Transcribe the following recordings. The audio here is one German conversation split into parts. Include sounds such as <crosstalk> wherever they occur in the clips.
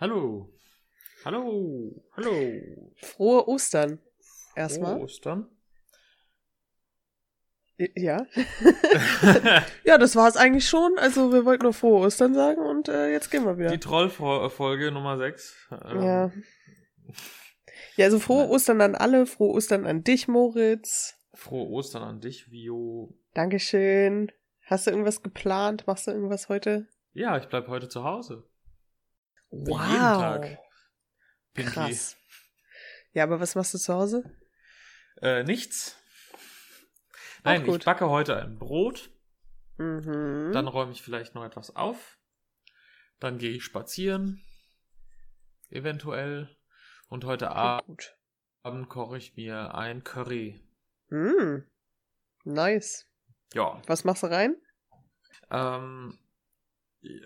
Hallo. Hallo. Hallo. Frohe Ostern. Erstmal. Frohe Ostern. Ja. <laughs> ja, das war es eigentlich schon. Also wir wollten nur frohe Ostern sagen und äh, jetzt gehen wir wieder. Die Trollfolge Nummer 6. Ähm, ja. Ja, also frohe Ostern an alle, frohe Ostern an dich, Moritz. Frohe Ostern an dich, Vio. Dankeschön. Hast du irgendwas geplant? Machst du irgendwas heute? Ja, ich bleib heute zu Hause. Wow. Jeden Tag. Pinky. Krass. Ja, aber was machst du zu Hause? Äh, nichts. Nein, ich backe heute ein Brot. Mhm. Dann räume ich vielleicht noch etwas auf. Dann gehe ich spazieren. Eventuell. Und heute gut. Abend koche ich mir ein Curry. Mm. Nice. Ja. Was machst du rein? Ähm,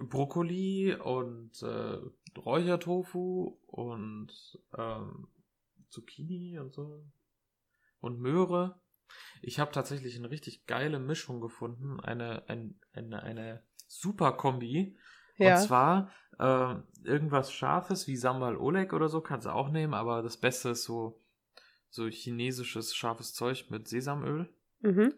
Brokkoli und äh, Räuchertofu und ähm, Zucchini und so. Und Möhre. Ich habe tatsächlich eine richtig geile Mischung gefunden. Eine, ein, eine, eine super Kombi. Ja. Und zwar äh, irgendwas Scharfes wie Sambal Oleg oder so kannst du auch nehmen, aber das Beste ist so, so chinesisches scharfes Zeug mit Sesamöl. Mhm.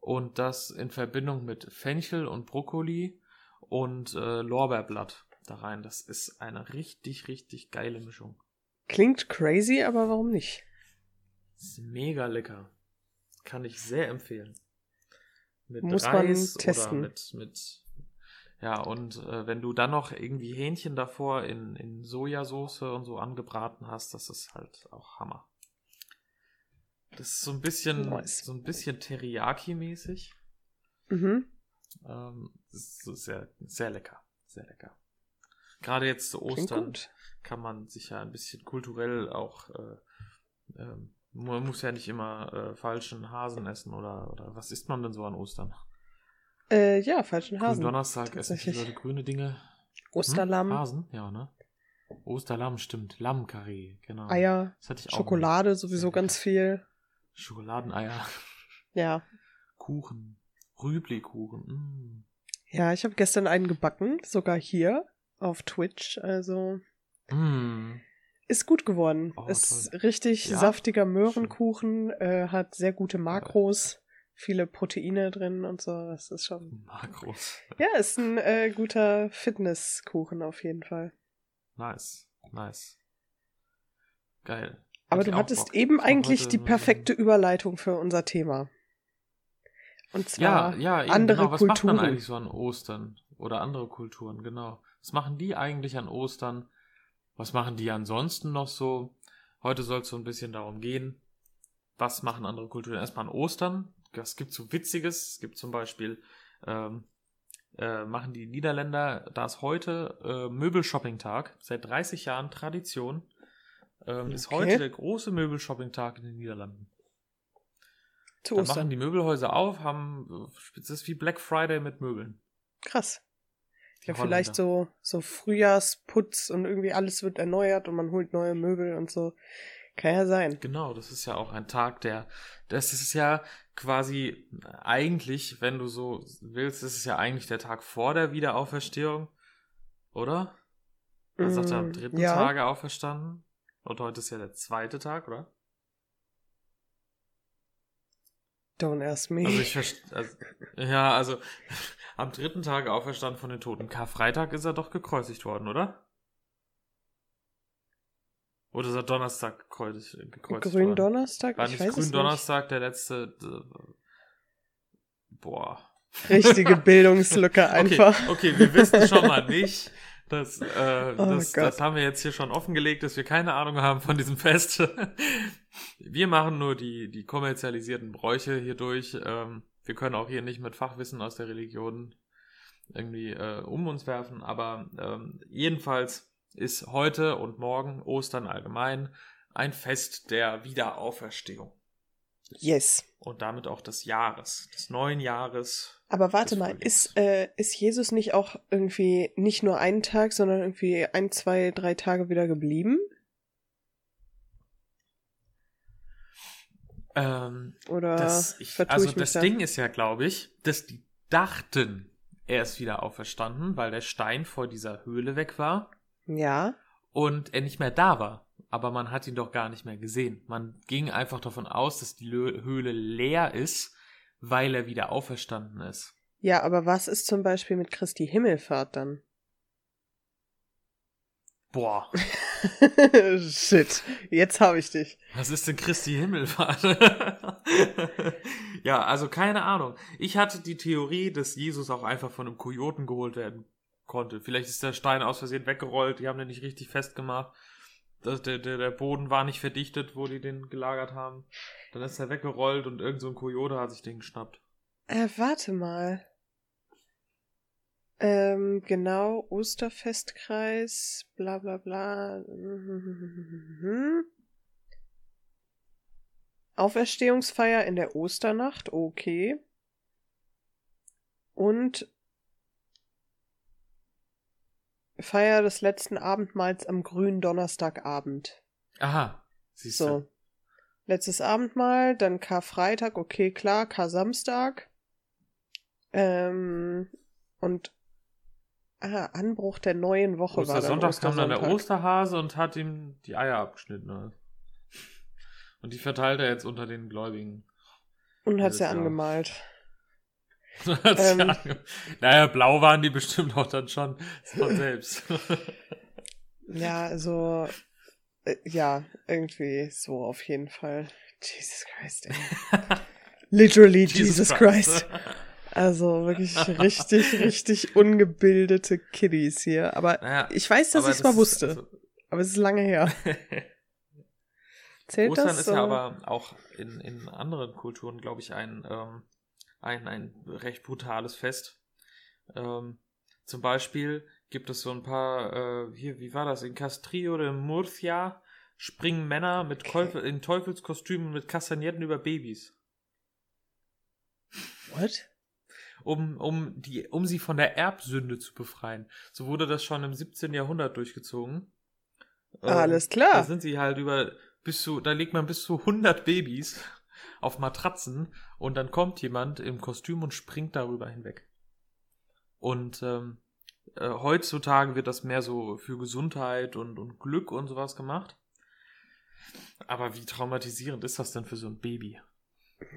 Und das in Verbindung mit Fenchel und Brokkoli und äh, Lorbeerblatt da rein. Das ist eine richtig, richtig geile Mischung. Klingt crazy, aber warum nicht? Ist mega lecker. Kann ich sehr empfehlen. Mit Muss man Reis testen. oder mit, mit ja, und äh, wenn du dann noch irgendwie Hähnchen davor in, in Sojasauce und so angebraten hast, das ist halt auch Hammer. Das ist so ein bisschen, Nice. so ein bisschen Teriyaki-mäßig. Mhm. Ähm, das ist sehr, sehr lecker. Sehr lecker. Gerade jetzt zu Ostern kann man sich ja ein bisschen kulturell auch, äh, ähm, man muss ja nicht immer äh, falschen Hasen essen oder, oder was isst man denn so an Ostern? Äh, ja, falschen Hasen. Gründonnerstag essen die. Leute grüne Dinge. Hm? Osterlamm, Hasen? Ja, ne? Osterlamm, stimmt. Lammkarree, genau. Eier, Das hatte ich Schokolade sowieso ganz viel. Schokoladeneier, Ja. Kuchen, Rüblikuchen. Mm. Ja, ich habe gestern einen gebacken, sogar hier auf Twitch. Also Mm. ist gut geworden. Oh, ist toll. richtig Ja? saftiger Möhrenkuchen, äh, hat sehr gute Makros, viele Proteine drin und so. Das ist schon. Makros. Ja, ist ein äh, guter Fitnesskuchen auf jeden Fall. Nice, nice. Geil. Aber Hätte du hattest eben eigentlich die perfekte Überleitung für unser Thema. Und Ja, zwar ja, eben, andere genau. Was macht Kulturen. man eigentlich so an Ostern? Oder andere Kulturen, genau. Was machen die eigentlich an Ostern? Was machen die ansonsten noch so? Heute soll es so ein bisschen darum gehen, was machen andere Kulturen erstmal an Ostern? Es gibt so Witziges. Es gibt zum Beispiel, ähm, äh, machen die Niederländer, da ist heute äh, Möbelshopping-Tag, seit 30 Jahren Tradition, ähm, ist Okay. heute der große Möbelshopping-Tag in den Niederlanden. Zu Da Ostern. machen die Möbelhäuser auf, haben, es ist wie Black Friday mit Möbeln. Krass. Die Ja, vielleicht so, so Frühjahrsputz und irgendwie alles wird erneuert und man holt neue Möbel und so. Kann ja sein. Genau, das ist ja auch ein Tag, der, das ist ja quasi eigentlich, wenn du so willst, das ist ja eigentlich der Tag vor der Wiederauferstehung, oder? Man sagt ja am Mm, dritten ja. Tage auferstanden. Und heute ist ja der zweite Tag, oder? Don't ask me. Also ich also, ja, also <laughs> am dritten Tag auferstanden von den Toten. Karfreitag ist er doch gekreuzigt worden, oder? Oder ist er Donnerstag gekreuzigt, gekreuzigt worden? Gründonnerstag? War Ich nicht weiß es Gründonnerstag der letzte. äh, Boah. Richtige <laughs> Bildungslücke einfach. Okay, okay, wir wissen schon mal <laughs> nicht. Das, äh, Oh das, das haben wir jetzt hier schon offengelegt, dass wir keine Ahnung haben von diesem Fest. Wir machen nur die, die kommerzialisierten Bräuche hier durch. Ähm, wir können auch hier nicht mit Fachwissen aus der Religion irgendwie äh, um uns werfen. Aber ähm, jedenfalls ist heute und morgen, Ostern allgemein, ein Fest der Wiederauferstehung. Yes. Und damit auch des Jahres, des neuen Jahres. Aber warte mal, ist, äh, ist Jesus nicht auch irgendwie nicht nur einen Tag, sondern irgendwie ein, zwei, drei Tage wieder geblieben? Ähm, Oder das, ich, vertue also ich das da? Ding ist ja, glaube ich, dass die dachten, er ist wieder auferstanden, weil der Stein vor dieser Höhle weg war. Ja. und er nicht mehr da war. Aber man hat ihn doch gar nicht mehr gesehen. Man ging einfach davon aus, dass die Höhle leer ist, weil er wieder auferstanden ist. Ja, aber was ist zum Beispiel mit Christi Himmelfahrt dann? Boah, <laughs> <laughs> Shit, jetzt habe ich dich. was ist denn Christi Himmelfahrt? <laughs> ja, also keine Ahnung. Ich hatte die Theorie, dass Jesus auch einfach von einem Kojoten geholt werden konnte. Vielleicht ist der Stein aus Versehen weggerollt, die haben den nicht richtig festgemacht. Das, der, der, der Boden war nicht verdichtet, wo die den gelagert haben. Dann ist er weggerollt und irgend so ein Kojote hat sich den geschnappt. Äh, warte mal. Ähm, genau, Osterfestkreis, bla bla bla. <laughs> Auferstehungsfeier in der Osternacht, okay. Und Feier des letzten Abendmahls am grünen Donnerstagabend. Aha, siehst du. So. Letztes Abendmahl, dann Karfreitag, okay, klar, Kar-Samstag. Ähm, und ah, Anbruch der neuen Woche war dann Ostersonntag kam dann der. Osterhase und hat ihm die Eier abgeschnitten. Und die verteilt er jetzt unter den Gläubigen. Und hat sie Jahr. angemalt. <laughs> Ähm. ange- naja, blau waren die bestimmt auch dann schon von selbst. <laughs> Ja, also, äh, ja, irgendwie so auf jeden Fall. Jesus Christ, ey. <laughs> Literally Jesus, Christ. Also wirklich richtig, <laughs> richtig ungebildete Kiddies hier. Aber Naja, ich weiß, dass ich es mal wusste. also, Aber es ist lange her. <laughs> Zählt Ostern das? ist ja aber auch in, in anderen Kulturen, glaube ich, ein, ähm, ein, ein recht brutales Fest. Ähm, zum Beispiel gibt es so ein paar, äh, hier, wie war das? In Castrillo de Murcia springen Männer mit Teufel, in Teufelskostümen mit Kastagnetten über Babys. What? Um, um, die, um sie von der Erbsünde zu befreien. So wurde das schon im 17. Jahrhundert durchgezogen. Alles klar. Da sind sie halt über, bis zu, da legt man bis zu 100 Babys auf Matratzen und dann kommt jemand im Kostüm und springt darüber hinweg. Und ähm, äh, heutzutage wird das mehr so für Gesundheit und, und Glück und sowas gemacht. Aber wie traumatisierend ist das denn für so ein Baby?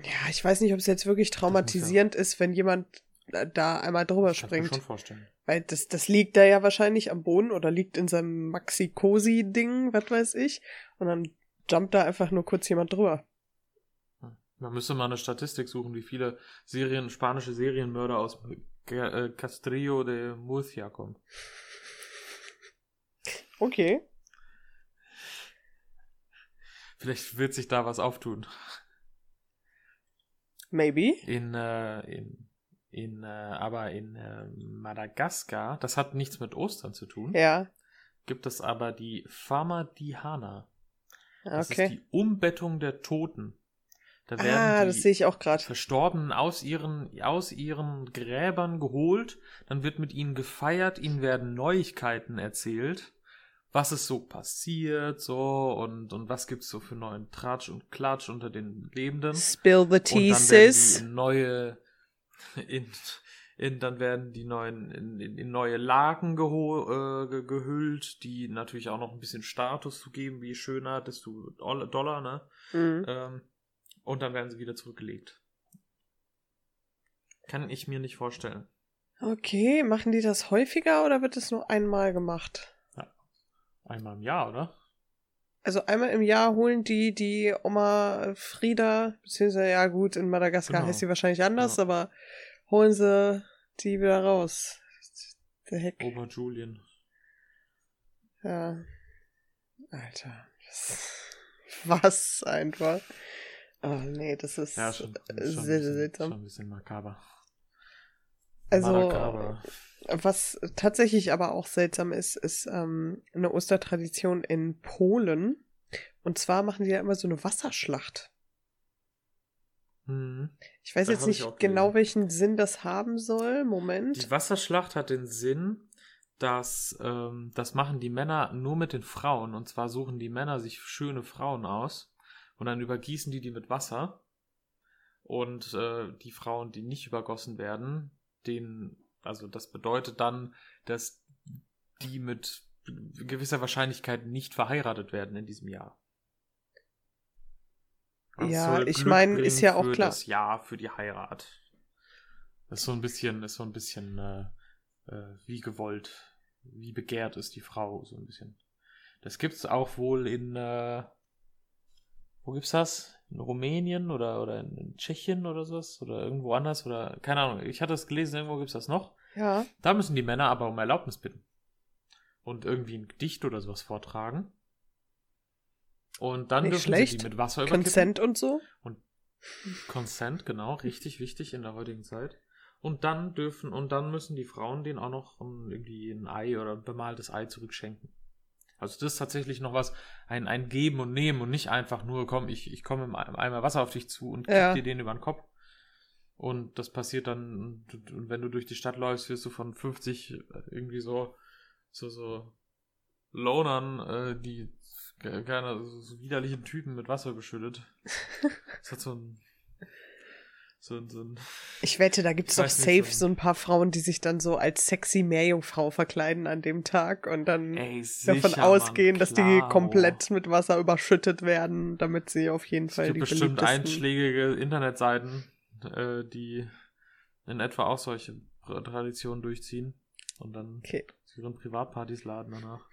Ja, ich weiß nicht, ob es jetzt wirklich traumatisierend ist, wenn jemand äh, da einmal drüber Das kann ich mir springt. schon vorstellen. Weil das, das liegt da ja wahrscheinlich am Boden oder liegt in seinem Maxi-Cosi-Ding, was weiß ich. Und dann jumpt da einfach nur kurz jemand drüber. Man müsste mal eine Statistik suchen, wie viele Serien, spanische Serienmörder aus äh, Castrillo de Murcia kommen. Okay. Vielleicht wird sich da was auftun. Maybe. In, äh, in, in, äh, aber in äh, Madagaskar, das hat nichts mit Ostern zu tun, Ja. gibt es aber die Fama Dihana. Das ist Okay. die Umbettung der Toten. Da werden Ah, die das sehe ich auch gerade. Verstorbenen aus ihren, aus ihren Gräbern geholt, dann wird mit ihnen gefeiert, ihnen werden Neuigkeiten erzählt, was ist so passiert, so, und, und was gibt's so für neuen Tratsch und Klatsch unter den Lebenden. Spill the Und tea, dann werden in neue, in, in, dann werden die neuen, in, in, in neue Laken geho, äh, ge- gehüllt, die natürlich auch noch ein bisschen Status zu geben, wie schöner, desto Doll- Dollar, ne? Mhm. Ähm, und dann werden sie wieder zurückgelegt. Kann ich mir nicht vorstellen. Okay, machen die das häufiger oder wird es nur einmal gemacht? Einmal im Jahr, oder? Also einmal im Jahr holen die die Oma Frieda, beziehungsweise ja gut, in Madagaskar Genau. heißt sie wahrscheinlich anders, Ja. aber holen sie die wieder raus. Der Heck. Ober Julian. Ja. Alter. Was, einfach. Oh nee, das ist Ja, schon, schon, sehr, sehr seltsam. schon ein bisschen makaber. Also, Makaber. Was tatsächlich aber auch seltsam ist, ist ähm, eine Ostertradition in Polen. Und zwar machen die ja immer so eine Wasserschlacht. Mhm. Ich weiß Das jetzt nicht genau, welchen Sinn das haben soll. Moment. Die Wasserschlacht hat den Sinn, dass ähm, das machen die Männer nur mit den Frauen. Und zwar suchen die Männer sich schöne Frauen aus und dann übergießen die die mit Wasser. Und äh, die Frauen, die nicht übergossen werden, denen, also das bedeutet dann, dass die mit gewisser Wahrscheinlichkeit nicht verheiratet werden in diesem Jahr. Das ja, ich meine, ist ja auch klar. Das Jahr für die Heirat. Das ist so ein bisschen, ist so ein bisschen äh, äh, wie gewollt, wie begehrt ist die Frau, so ein bisschen. Das gibt's auch wohl in, äh, wo gibt's das? In Rumänien oder, oder in, Tschechien oder sowas? Oder irgendwo anders? Oder, keine Ahnung, ich hatte es gelesen, irgendwo gibt's das noch. Ja. Da müssen die Männer aber um Erlaubnis bitten. Und irgendwie ein Gedicht oder sowas vortragen. Und dann Nicht dürfen schlecht. sie die mit Wasser überkippen. Consent und so? Und Consent, genau, richtig wichtig in der heutigen Zeit. Und dann dürfen, und dann müssen die Frauen denen auch noch irgendwie ein Ei oder ein bemaltes Ei zurückschenken. Also das ist tatsächlich noch was, ein, ein Geben und Nehmen und nicht einfach nur, komm, ich, ich komme im Eimer Wasser auf dich zu und Ja. kipp dir den über den Kopf. Und das passiert dann, und wenn du durch die Stadt läufst, wirst du von 50 irgendwie so, so, so Lonern, äh, die keine so, so widerlichen Typen mit Wasser beschüttet. <laughs> Das hat so ein, so ein, so ein Ich wette, da gibt's Ich doch safe so- ein paar Frauen, die sich dann so als sexy Meerjungfrau verkleiden an dem Tag und dann Ey, davon sicher, ausgehen, Mann, dass die komplett mit Wasser überschüttet werden, damit sie auf jeden Es Fall gibt die bestimmt einschlägige Internetseiten, äh, die in etwa auch solche Traditionen durchziehen und dann Okay. zu ihren Privatpartys laden danach.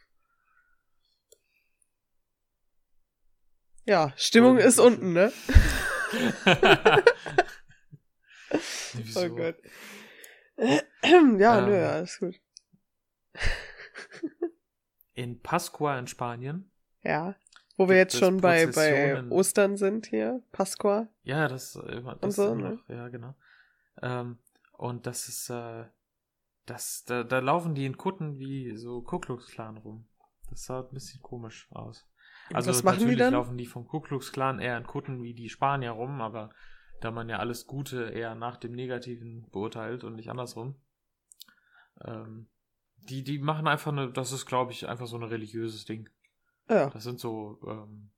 Ja, Stimmung Oder ist unten, ne? <laughs> <laughs> <laughs> Wieso? Oh Gott. <clears throat> ja, Ähm. nö, ist gut. <laughs> In Pascua in Spanien. Ja. Wo wir jetzt schon bei, bei? Ostern sind hier, Pasqua. Ja, das, äh, das so, immer ne? noch, ja, genau. Ähm, und das ist, äh, das, da, da laufen die in Kutten wie so Ku Klux Klan rum. Das sah ein bisschen komisch aus. Also die natürlich dann? laufen die vom Ku Klux Klan eher in Kutten wie die Spanier rum, aber da man ja alles Gute eher nach dem Negativen beurteilt und nicht andersrum. Ähm, die, die machen einfach eine, das ist glaube ich einfach so ein religiöses Ding. Ja. Das sind so, ähm,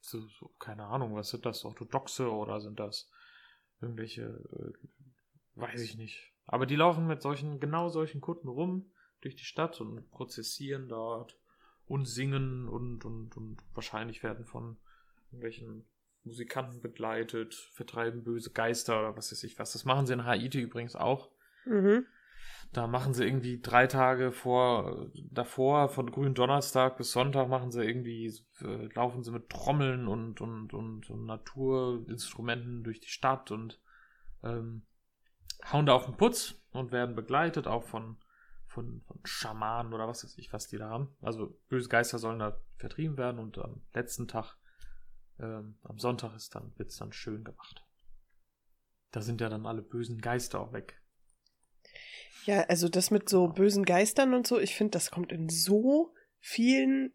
so, so, keine Ahnung, was sind das, orthodoxe oder sind das irgendwelche, äh, weiß ich nicht. Aber die laufen mit solchen, genau solchen Kutten rum durch die Stadt und prozessieren dort und singen und, und, und wahrscheinlich werden von irgendwelchen Musikanten begleitet, vertreiben böse Geister oder was weiß ich was. Das machen sie in Haiti übrigens auch. Mhm. Da machen sie irgendwie drei Tage vor, davor, von grünen Donnerstag bis Sonntag machen sie irgendwie, äh, laufen sie mit Trommeln und, und, und, und Naturinstrumenten durch die Stadt und ähm, hauen da auf den Putz und werden begleitet auch von, von, von Schamanen oder was weiß ich, was die da haben. Also böse Geister sollen da vertrieben werden und am letzten Tag, ähm, am Sonntag ist dann, wird's dann schön gemacht. Da sind ja dann alle bösen Geister auch weg. Ja, also das mit so bösen Geistern und so, ich finde, das kommt in so vielen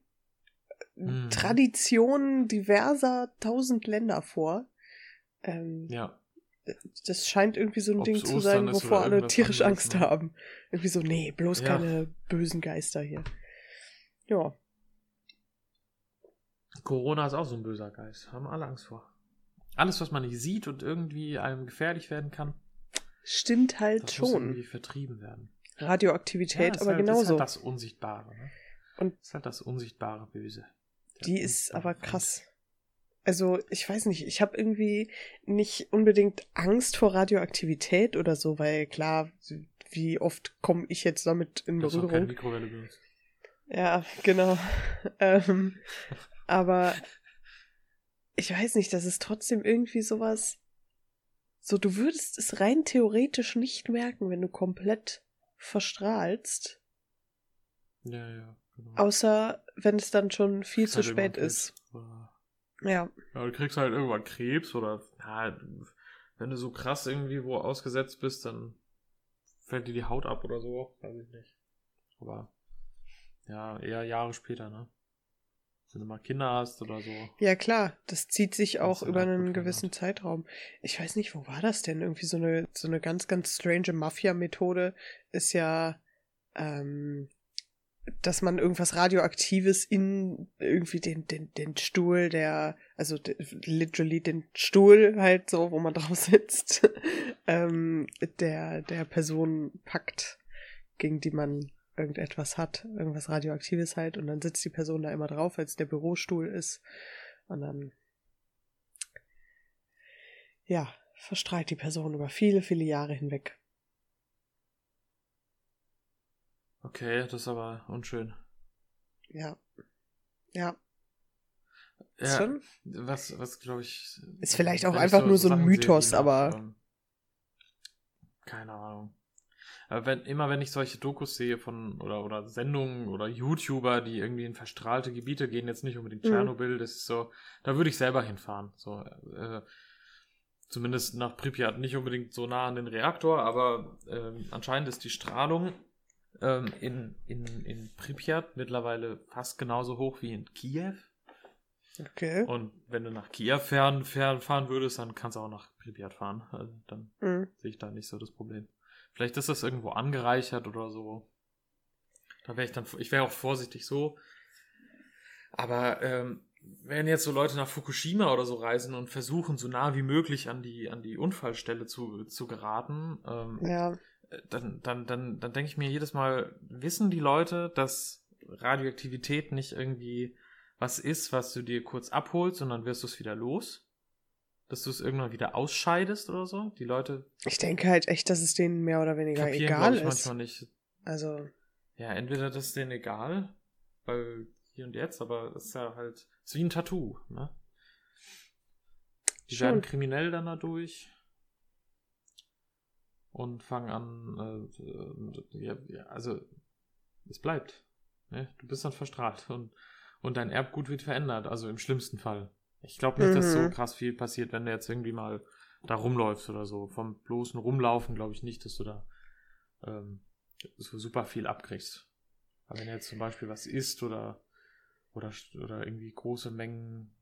Mhm. Traditionen diverser tausend Länder vor. Ähm, Ja. Das scheint irgendwie so ein Ob's Ding zu sein, wovor alle tierisch Angst ne? haben. Irgendwie so, nee, bloß Ja. keine bösen Geister hier. Ja. Corona ist auch so ein böser Geist. Haben alle Angst vor. Alles, was man nicht sieht und irgendwie einem gefährlich werden kann, Stimmt halt das muss schon. irgendwie vertrieben werden. Radioaktivität, ist aber halt, genauso. Ist halt das Unsichtbare. Ne? Und- ist halt das unsichtbare Böse. Der Die ist aber krass. Also, ich weiß nicht, ich habe irgendwie nicht unbedingt Angst vor Radioaktivität oder so, weil klar, wie oft komme ich jetzt damit in auch keine Berührung? Mikrowelle benutzt. Ja, genau. <laughs> ähm, aber ich weiß nicht, das ist trotzdem irgendwie sowas. So, du würdest es rein theoretisch nicht merken, wenn du komplett verstrahlst. Ja, ja, genau. Außer wenn es dann schon viel zu halt spät ist. Ja. Ja, du kriegst halt irgendwann Krebs oder ja, wenn du so krass irgendwie wo ausgesetzt bist, dann fällt dir die Haut ab oder so, weiß ich nicht. Aber ja, eher Jahre später, ne? Wenn du mal Kinder hast oder so. Ja, klar, das zieht sich auch über einen gewissen Zeitraum. Ich weiß nicht, wo war das denn? Irgendwie so eine, so eine ganz, ganz strange Mafia-Methode ist ja, ähm, dass man irgendwas Radioaktives in irgendwie den, den, den Stuhl der, also literally den Stuhl halt so, wo man <laughs> drauf sitzt, ähm, der, der Person packt, gegen die man irgendetwas hat, irgendwas Radioaktives halt, und dann sitzt die Person da immer drauf, als der Bürostuhl ist. Und dann, ja, verstrahlt die Person über viele, viele Jahre hinweg. Okay, das ist aber unschön. Ja. Ja. Ja, Schon? was, was glaube ich. Ist vielleicht auch einfach nur so ein Mythos, sehe, die aber- keine Ahnung. Wenn, immer wenn ich solche Dokus sehe von, oder, oder Sendungen oder YouTuber, die irgendwie in verstrahlte Gebiete gehen, jetzt nicht unbedingt Mhm. Tschernobyl, das ist so, da würde ich selber hinfahren. So, äh, zumindest nach Pripyat, nicht unbedingt so nah an den Reaktor, aber ähm, anscheinend ist die Strahlung ähm, in, in, in Pripyat mittlerweile fast genauso hoch wie in Kiew. Okay. Und wenn du nach Kiew fern fahren würdest, dann kannst du auch nach Pripyat fahren. Also dann Mhm. sehe ich da nicht so das Problem. Vielleicht ist das irgendwo angereichert oder so. Da wäre ich dann, ich wäre auch vorsichtig so. Aber ähm, wenn jetzt so Leute nach Fukushima oder so reisen und versuchen, so nah wie möglich an die, an die Unfallstelle zu, zu geraten, ähm, Ja. dann, dann, dann, dann denke ich mir jedes Mal, wissen die Leute, dass Radioaktivität nicht irgendwie was ist, was du dir kurz abholst und dann wirst du es wieder los? Dass du es irgendwann wieder ausscheidest oder so? Die Leute Ich denke halt echt, dass es denen mehr oder weniger kapieren, egal ich, ist. manchmal nicht. Also, Ja, entweder das ist denen egal, weil hier und jetzt, aber das ist ja halt, ist wie ein Tattoo, ne? Die Schon. werden kriminell dann dadurch und fangen an, äh, äh, ja, also es bleibt. Ne? Du bist dann verstrahlt und, und dein Erbgut wird verändert, also im schlimmsten Fall. Ich glaube nicht, dass so Mhm. krass viel passiert, wenn du jetzt irgendwie mal da rumläufst oder so. Vom bloßen Rumlaufen glaube ich nicht, dass du da ähm, so super viel abkriegst. Aber wenn du jetzt zum Beispiel was isst oder, oder, oder irgendwie große Mengen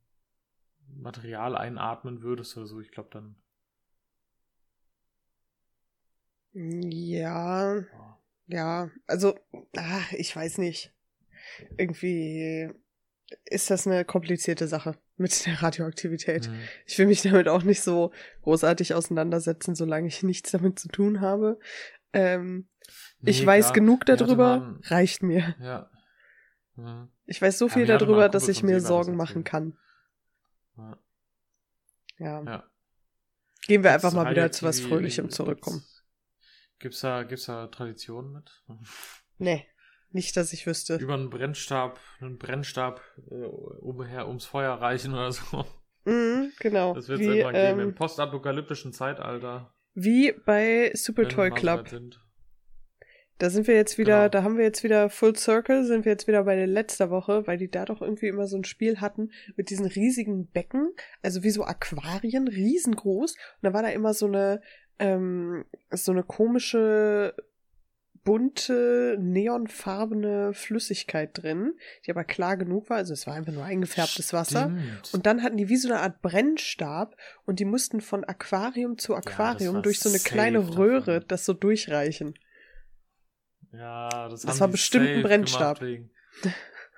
Material einatmen würdest oder so, ich glaube dann. ja, Oh, ja, also, ach, ich weiß nicht. Irgendwie ist das eine komplizierte Sache mit der Radioaktivität. mhm. Ich will mich damit auch nicht so großartig auseinandersetzen, solange ich nichts damit zu tun habe. Ähm, ich Nee, weiß klar. genug darüber, ein- reicht mir. Ja. Mhm. Ich weiß so Ja, viel mal darüber, dass ich mir Sorgen machen kann. Ja. Ja. ja. Gehen wir Gibt's einfach mal wieder zu was Fröhlichem zurückkommen. Gibt's da, gibt's da Traditionen mit? Nee, nicht, dass ich wüsste. Über einen Brennstab, einen Brennstab äh, umher ums Feuer reichen oder so. Mhm, genau. Das wird es irgendwann geben im ähm, postapokalyptischen Zeitalter. wie bei Super Toy Club. sind. Da sind wir jetzt wieder, Genau. da haben wir jetzt wieder Full Circle, sind wir jetzt wieder bei der letzter Woche, weil die da doch irgendwie immer so ein Spiel hatten mit diesen riesigen Becken, also wie so Aquarien, riesengroß. Und da war da immer so eine, ähm, so eine komische, bunte, neonfarbene Flüssigkeit drin, die aber klar genug war. Also es war einfach nur eingefärbtes Wasser. Stimmt. Und dann hatten die wie so eine Art Brennstab und die mussten von Aquarium zu Aquarium war durch so eine kleine davon. Röhre das so durchreichen. Ja, das, Das war bestimmt ein Brennstab.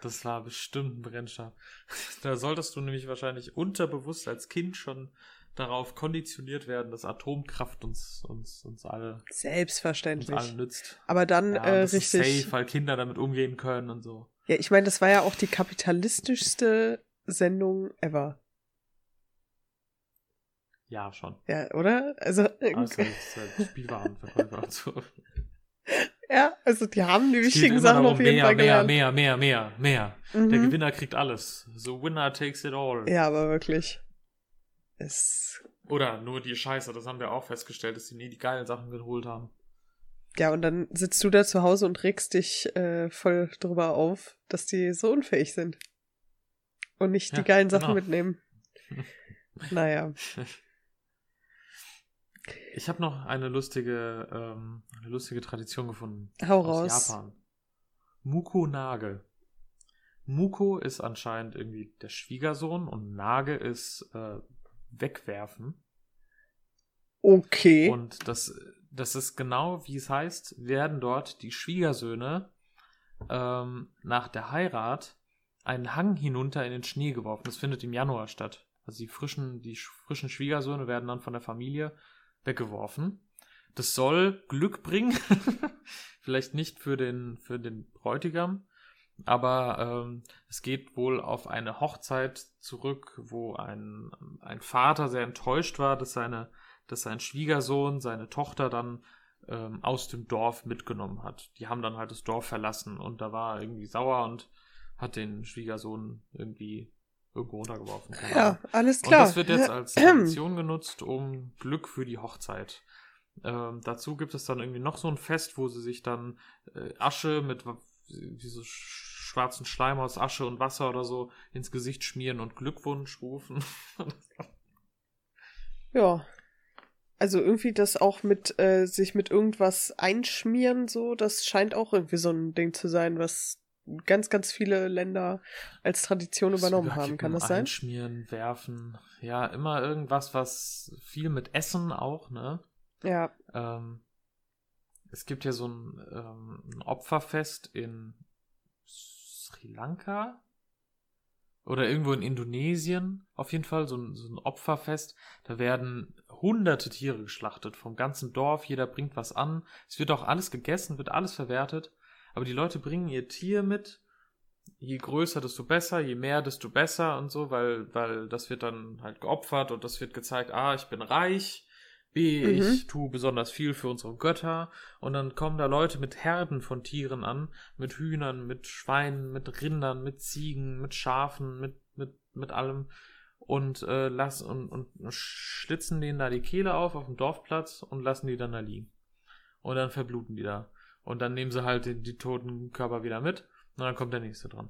Das war bestimmt ein Brennstab. <laughs> Da solltest du nämlich wahrscheinlich unterbewusst als Kind schon darauf konditioniert werden, dass Atomkraft uns, uns, uns, alle, uns Selbstverständlich. allen nützt. Aber dann Ja, äh, das ist richtig. safe, weil Kinder damit umgehen können und so. Ja, ich meine, das war ja auch die kapitalistischste Sendung ever. Ja, schon. Ja, oder? Also, Also, das ist halt Spielwarenverkäufer und so. <laughs> ja, also die haben die Es wichtigen Sachen auf jeden mehr, Fall mehr, gelernt. mehr, mehr, mehr, mehr. Der Mhm. Gewinner kriegt alles. So winner takes it all. Ja, aber wirklich. Es, Oder nur die Scheiße, das haben wir auch festgestellt, dass sie nie die geilen Sachen geholt haben. ja, und dann sitzt du da zu Hause und regst dich äh, voll drüber auf, dass die so unfähig sind. Und nicht die Ja, geilen Sachen genau. mitnehmen. <laughs> naja. Ich habe noch eine lustige, ähm, eine lustige Tradition gefunden. Hau aus raus. Japan. Muko Nage. Muko ist anscheinend irgendwie der Schwiegersohn und Nage ist äh, wegwerfen. Okay. Und das, das ist genau, wie es heißt, werden dort die Schwiegersöhne ähm, nach der Heirat einen Hang hinunter in den Schnee geworfen. Das findet im Januar statt. Also die frischen, die sch- frischen Schwiegersöhne werden dann von der Familie weggeworfen. Das soll Glück bringen. <laughs> Vielleicht nicht für den, für den Bräutigam, aber ähm, es geht wohl auf eine Hochzeit zurück, wo ein, ein Vater sehr enttäuscht war, dass seine, dass sein Schwiegersohn seine Tochter dann ähm, aus dem Dorf mitgenommen hat. Die haben dann halt das Dorf verlassen und da war er irgendwie sauer und hat den Schwiegersohn irgendwie irgendwo runtergeworfen. Ja, alles klar. Und das wird jetzt als <clears throat> Tradition genutzt, um Glück für die Hochzeit. Ähm, dazu gibt es dann irgendwie noch so ein Fest, wo sie sich dann äh, Asche mit diese schwarzen Schleim aus Asche und Wasser oder so ins Gesicht schmieren und Glückwunsch rufen. <laughs> ja. Also irgendwie das auch mit äh, sich mit irgendwas einschmieren, so, das scheint auch irgendwie so ein Ding zu sein, was ganz, ganz viele Länder als Tradition übernommen haben. Kann das sein? Einschmieren, werfen, ja, immer irgendwas, was viel mit Essen auch, ne? Ja. Ähm, es gibt ja so ein, ähm, ein Opferfest in Sri Lanka oder irgendwo in Indonesien, auf jeden Fall, so ein, so ein Opferfest. Da werden hunderte Tiere geschlachtet vom ganzen Dorf, jeder bringt was an. Es wird auch alles gegessen, wird alles verwertet. Aber die Leute bringen ihr Tier mit. Je größer, desto besser, je mehr, desto besser und so, weil, weil das wird dann halt geopfert und das wird gezeigt, ah, ich bin reich, B, mhm. ich tue besonders viel für unsere Götter und dann kommen da Leute mit Herden von Tieren an, mit Hühnern, mit Schweinen, mit Rindern, mit Ziegen, mit Schafen, mit, mit, mit allem und äh, lass und, und schlitzen denen da die Kehle auf auf dem Dorfplatz und lassen die dann da liegen. Und dann verbluten die da. Und dann nehmen sie halt die, die toten Körper wieder mit und dann kommt der nächste dran.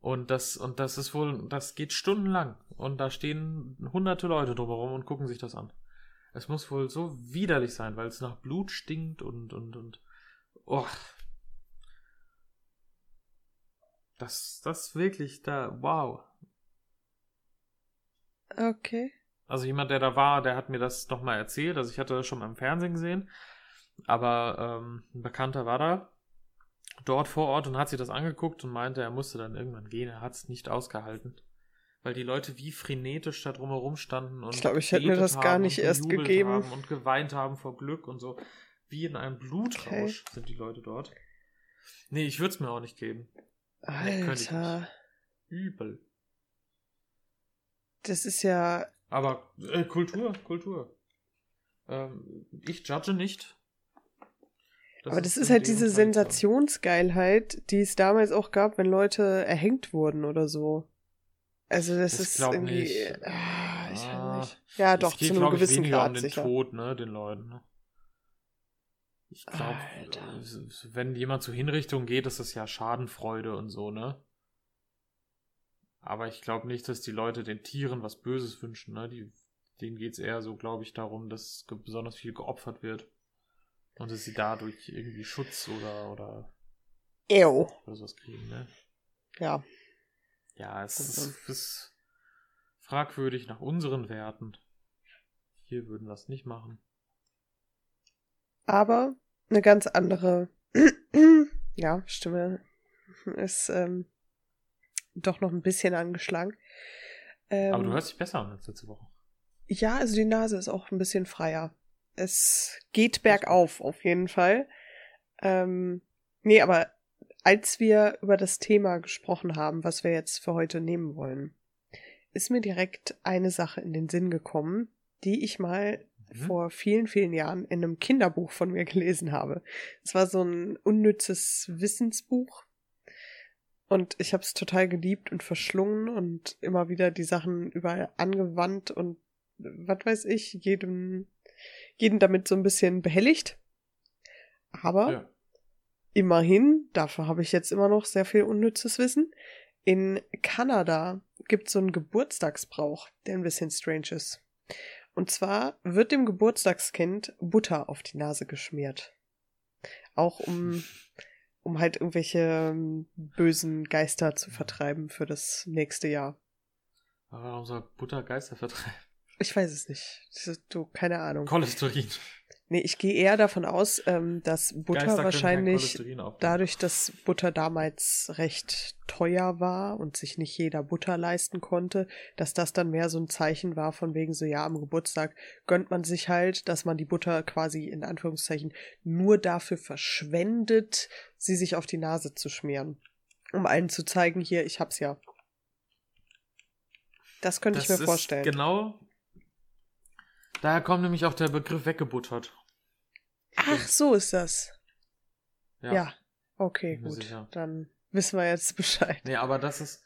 Und das, und das ist wohl, das geht stundenlang. Und da stehen hunderte Leute drumherum und gucken sich das an. Es muss wohl so widerlich sein, weil es nach Blut stinkt und, und, und, oh. Das, das wirklich da, wow. Okay. Also jemand, der da war, der hat mir das nochmal erzählt. Also ich hatte das schon mal im Fernsehen gesehen. Aber ähm, ein Bekannter war da dort vor Ort und hat sich das angeguckt und meinte, er musste dann irgendwann gehen. Er hat es nicht ausgehalten. Weil die Leute wie frenetisch da drumherum standen und. Ich glaube, ich hätte mir das gar nicht erst gegeben. und geweint haben vor Glück und so. Wie in einem Blutrausch okay. sind die Leute dort. Nee, ich würde es mir auch nicht geben. Alter. Übel. Das ist ja. Aber äh, Kultur, Kultur. Ähm, ich judge nicht. Das Aber das ist, ist halt diese Sensationsgeilheit, die es damals auch gab, wenn Leute erhängt wurden oder so. Also das, das ist irgendwie. Nicht. Ah, ich ah, nicht. Ja, doch, geht, zu einem gewissen Grad um den sicher. Tod, ne, den Leuten. Ne? Ich glaube, wenn jemand zur Hinrichtung geht, ist das ja Schadenfreude und so, ne? Aber ich glaube nicht, dass die Leute den Tieren was Böses wünschen, ne? Die, denen geht's eher so, glaube ich, darum, dass besonders viel geopfert wird. Und dass sie dadurch irgendwie Schutz oder, oder, Ew. oder sowas kriegen, ne? Ja. Ja, es ist, ist fragwürdig nach unseren Werten. Hier würden wir es nicht machen. Aber eine ganz andere <clears throat> ja, Stimme ist ähm, doch noch ein bisschen angeschlagen. Ähm, Aber du hörst dich besser an als letzte Woche. Ja, also die Nase ist auch ein bisschen freier es geht bergauf, auf jeden Fall. Ähm, nee, aber als wir über das Thema gesprochen haben, was wir jetzt für heute nehmen wollen, ist mir direkt eine Sache in den Sinn gekommen, die ich mal mhm. vor vielen, vielen Jahren in einem Kinderbuch von mir gelesen habe. Es war so ein unnützes Wissensbuch. Und ich habe es total geliebt und verschlungen und immer wieder die Sachen überall angewandt und was weiß ich, jedem jeden damit so ein bisschen behelligt. Aber ja. Immerhin, dafür habe ich jetzt immer noch sehr viel unnützes Wissen. In Kanada gibt es so einen Geburtstagsbrauch, der ein bisschen strange ist. Und zwar wird dem Geburtstagskind Butter auf die Nase geschmiert. Auch um, <laughs> um halt irgendwelche ähm, bösen Geister zu vertreiben für das nächste Jahr. Warum soll Butter Geister vertreiben? Ich weiß es nicht. Du, keine Ahnung. Cholesterin. Nee, ich gehe eher davon aus, ähm, dass Butter Geister wahrscheinlich dadurch, dass Butter damals recht teuer war und sich nicht jeder Butter leisten konnte, dass das dann mehr so ein Zeichen war von wegen so, ja, am Geburtstag gönnt man sich halt, dass man die Butter quasi in Anführungszeichen nur dafür verschwendet, sie sich auf die Nase zu schmieren. Um allen zu zeigen, hier, ich hab's ja. Das könnte ich Das mir ist vorstellen. Genau. Daher kommt nämlich auch der Begriff weggebuttert. Ach, so ist das. Ja. Ja. Okay, gut. sicher. Dann wissen wir jetzt Bescheid. Nee, aber das ist.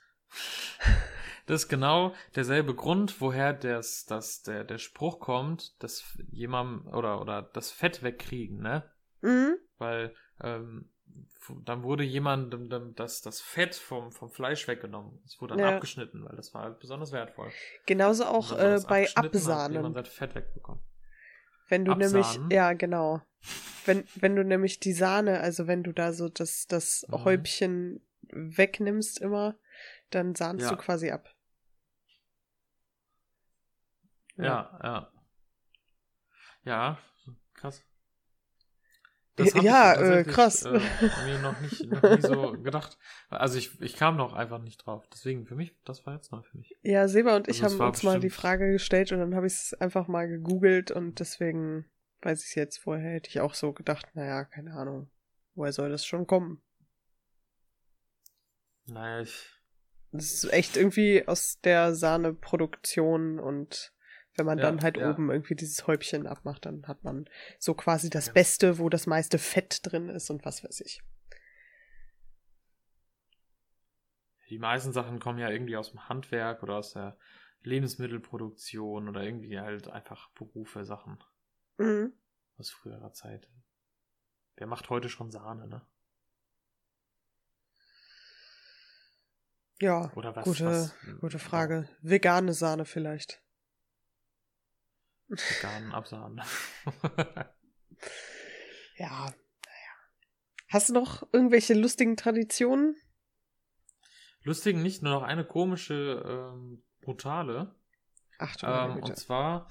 Das ist genau derselbe Grund, woher das, das, der, der Spruch kommt, dass jemandem oder, oder das Fett wegkriegen, ne? Mhm. Weil ähm, dann wurde jemandem dem- das, das Fett vom, vom Fleisch weggenommen. Es wurde dann Ja. abgeschnitten, weil das war halt besonders wertvoll. Genauso auch äh, bei abgeschnitten, hat Absahnen. Jemand sein Fett wegbekommen. Wenn du nämlich, Absahnen? ja, genau. Wenn, wenn du nämlich die Sahne, also wenn du da so das, das Mhm. Häubchen wegnimmst immer, dann sahnst Ja. du quasi ab. Ja, ja. Ja, krass. Ja, hab ich äh, tatsächlich, krass. Äh, mir noch nicht, noch nie so gedacht. Also ich, ich kam noch einfach nicht drauf. Deswegen für mich, das war jetzt neu für mich. Ja, Seba und ich Also haben uns mal die bestimmt- Frage gestellt und dann habe ich es einfach mal gegoogelt und deswegen weiß ich es jetzt. Vorher hätte ich auch so gedacht, naja, keine Ahnung. Woher soll das schon kommen? Naja, ich. Das ist echt irgendwie aus der Sahneproduktion und wenn man Ja, dann halt ja. oben irgendwie dieses Häubchen abmacht, dann hat man so quasi das Ja. Beste, wo das meiste Fett drin ist und was weiß ich. Die meisten Sachen kommen ja irgendwie aus dem Handwerk oder aus der Lebensmittelproduktion oder irgendwie halt einfach Berufe, Sachen Mhm. aus früherer Zeit. Wer macht heute schon Sahne, ne? Ja, Oder was? gute, was, gute Frage. Vegane Sahne vielleicht. Veganen Absahnen. <laughs> Ja, naja. Hast du noch irgendwelche lustigen Traditionen? Lustig nicht, nur noch eine komische, ähm, brutale. Ach du Ähm, und zwar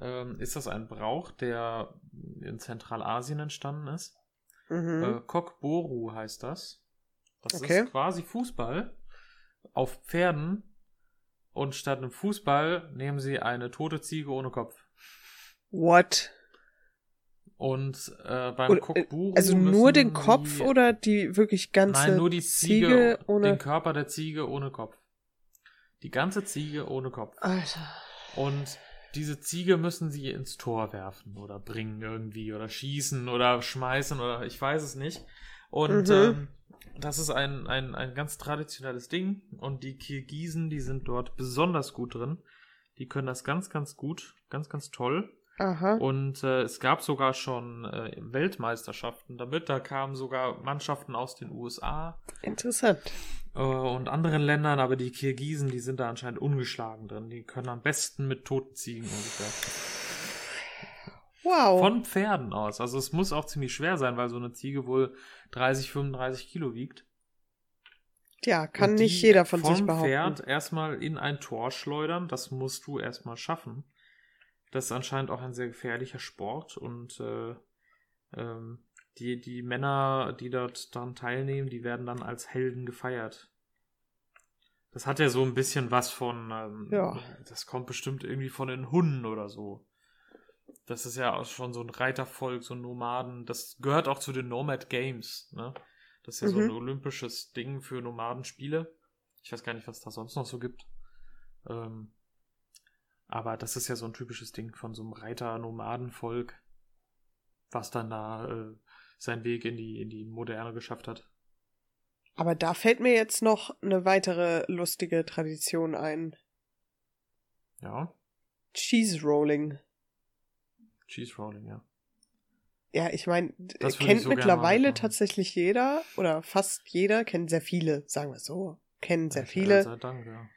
ähm, ist das ein Brauch, der in Zentralasien entstanden ist. Mhm. Äh, Kokboru heißt das. Das Okay. ist quasi Fußball auf Pferden und statt einem Fußball nehmen sie eine tote Ziege ohne Kopf. What? Und äh, beim Oder, äh, Also nur den Kopf sie- oder die wirklich ganze Nein, nur die Ziege, ohne. den Körper der Ziege ohne Kopf. Die ganze Ziege ohne Kopf. Alter. Und diese Ziege müssen sie ins Tor werfen oder bringen irgendwie oder schießen oder schmeißen oder ich weiß es nicht. Und Mhm. ähm, das ist ein, ein, ein ganz traditionelles Ding und die Kirgisen, die sind dort besonders gut drin. Die können das ganz, ganz gut, ganz, ganz toll. Aha. Und äh, es gab sogar schon äh, Weltmeisterschaften damit. Da kamen sogar Mannschaften aus den USA Interessant. äh, und anderen Ländern, aber die Kirgisen, die sind da anscheinend ungeschlagen drin. Die können am besten mit toten Ziegen ungefähr. Wow. Von Pferden aus. Also es muss auch ziemlich schwer sein, weil so eine Ziege wohl 30, 35 Kilo wiegt. ja, kann nicht jeder von vom sich behaupten. Pferd erstmal in ein Tor schleudern, das musst du erstmal schaffen. Das ist anscheinend auch ein sehr gefährlicher Sport und äh, ähm, die, die Männer, die dort daran teilnehmen, die werden dann als Helden gefeiert. Das hat ja so ein bisschen was von, ähm, Ja. das kommt bestimmt irgendwie von den Hunden oder so. Das ist ja auch schon so ein Reitervolk, so ein Nomaden. Das gehört auch zu den Nomad Games, ne? Das ist ja so ein Mhm. olympisches Ding für Nomadenspiele. Ich weiß gar nicht, was da sonst noch so gibt. Ähm, aber das ist ja so ein typisches Ding von so einem Reiter-Nomadenvolk, was dann da äh, seinen Weg in die, in die Moderne geschafft hat. Aber da fällt mir jetzt noch eine weitere lustige Tradition ein. Ja, Cheese Rolling. Cheese Rolling, ja. Ja, ich meine, kennt ich so mittlerweile tatsächlich jeder oder fast jeder, kennen sehr viele, sagen wir so, kennen sehr Ja, viele. Sei Dank, ja.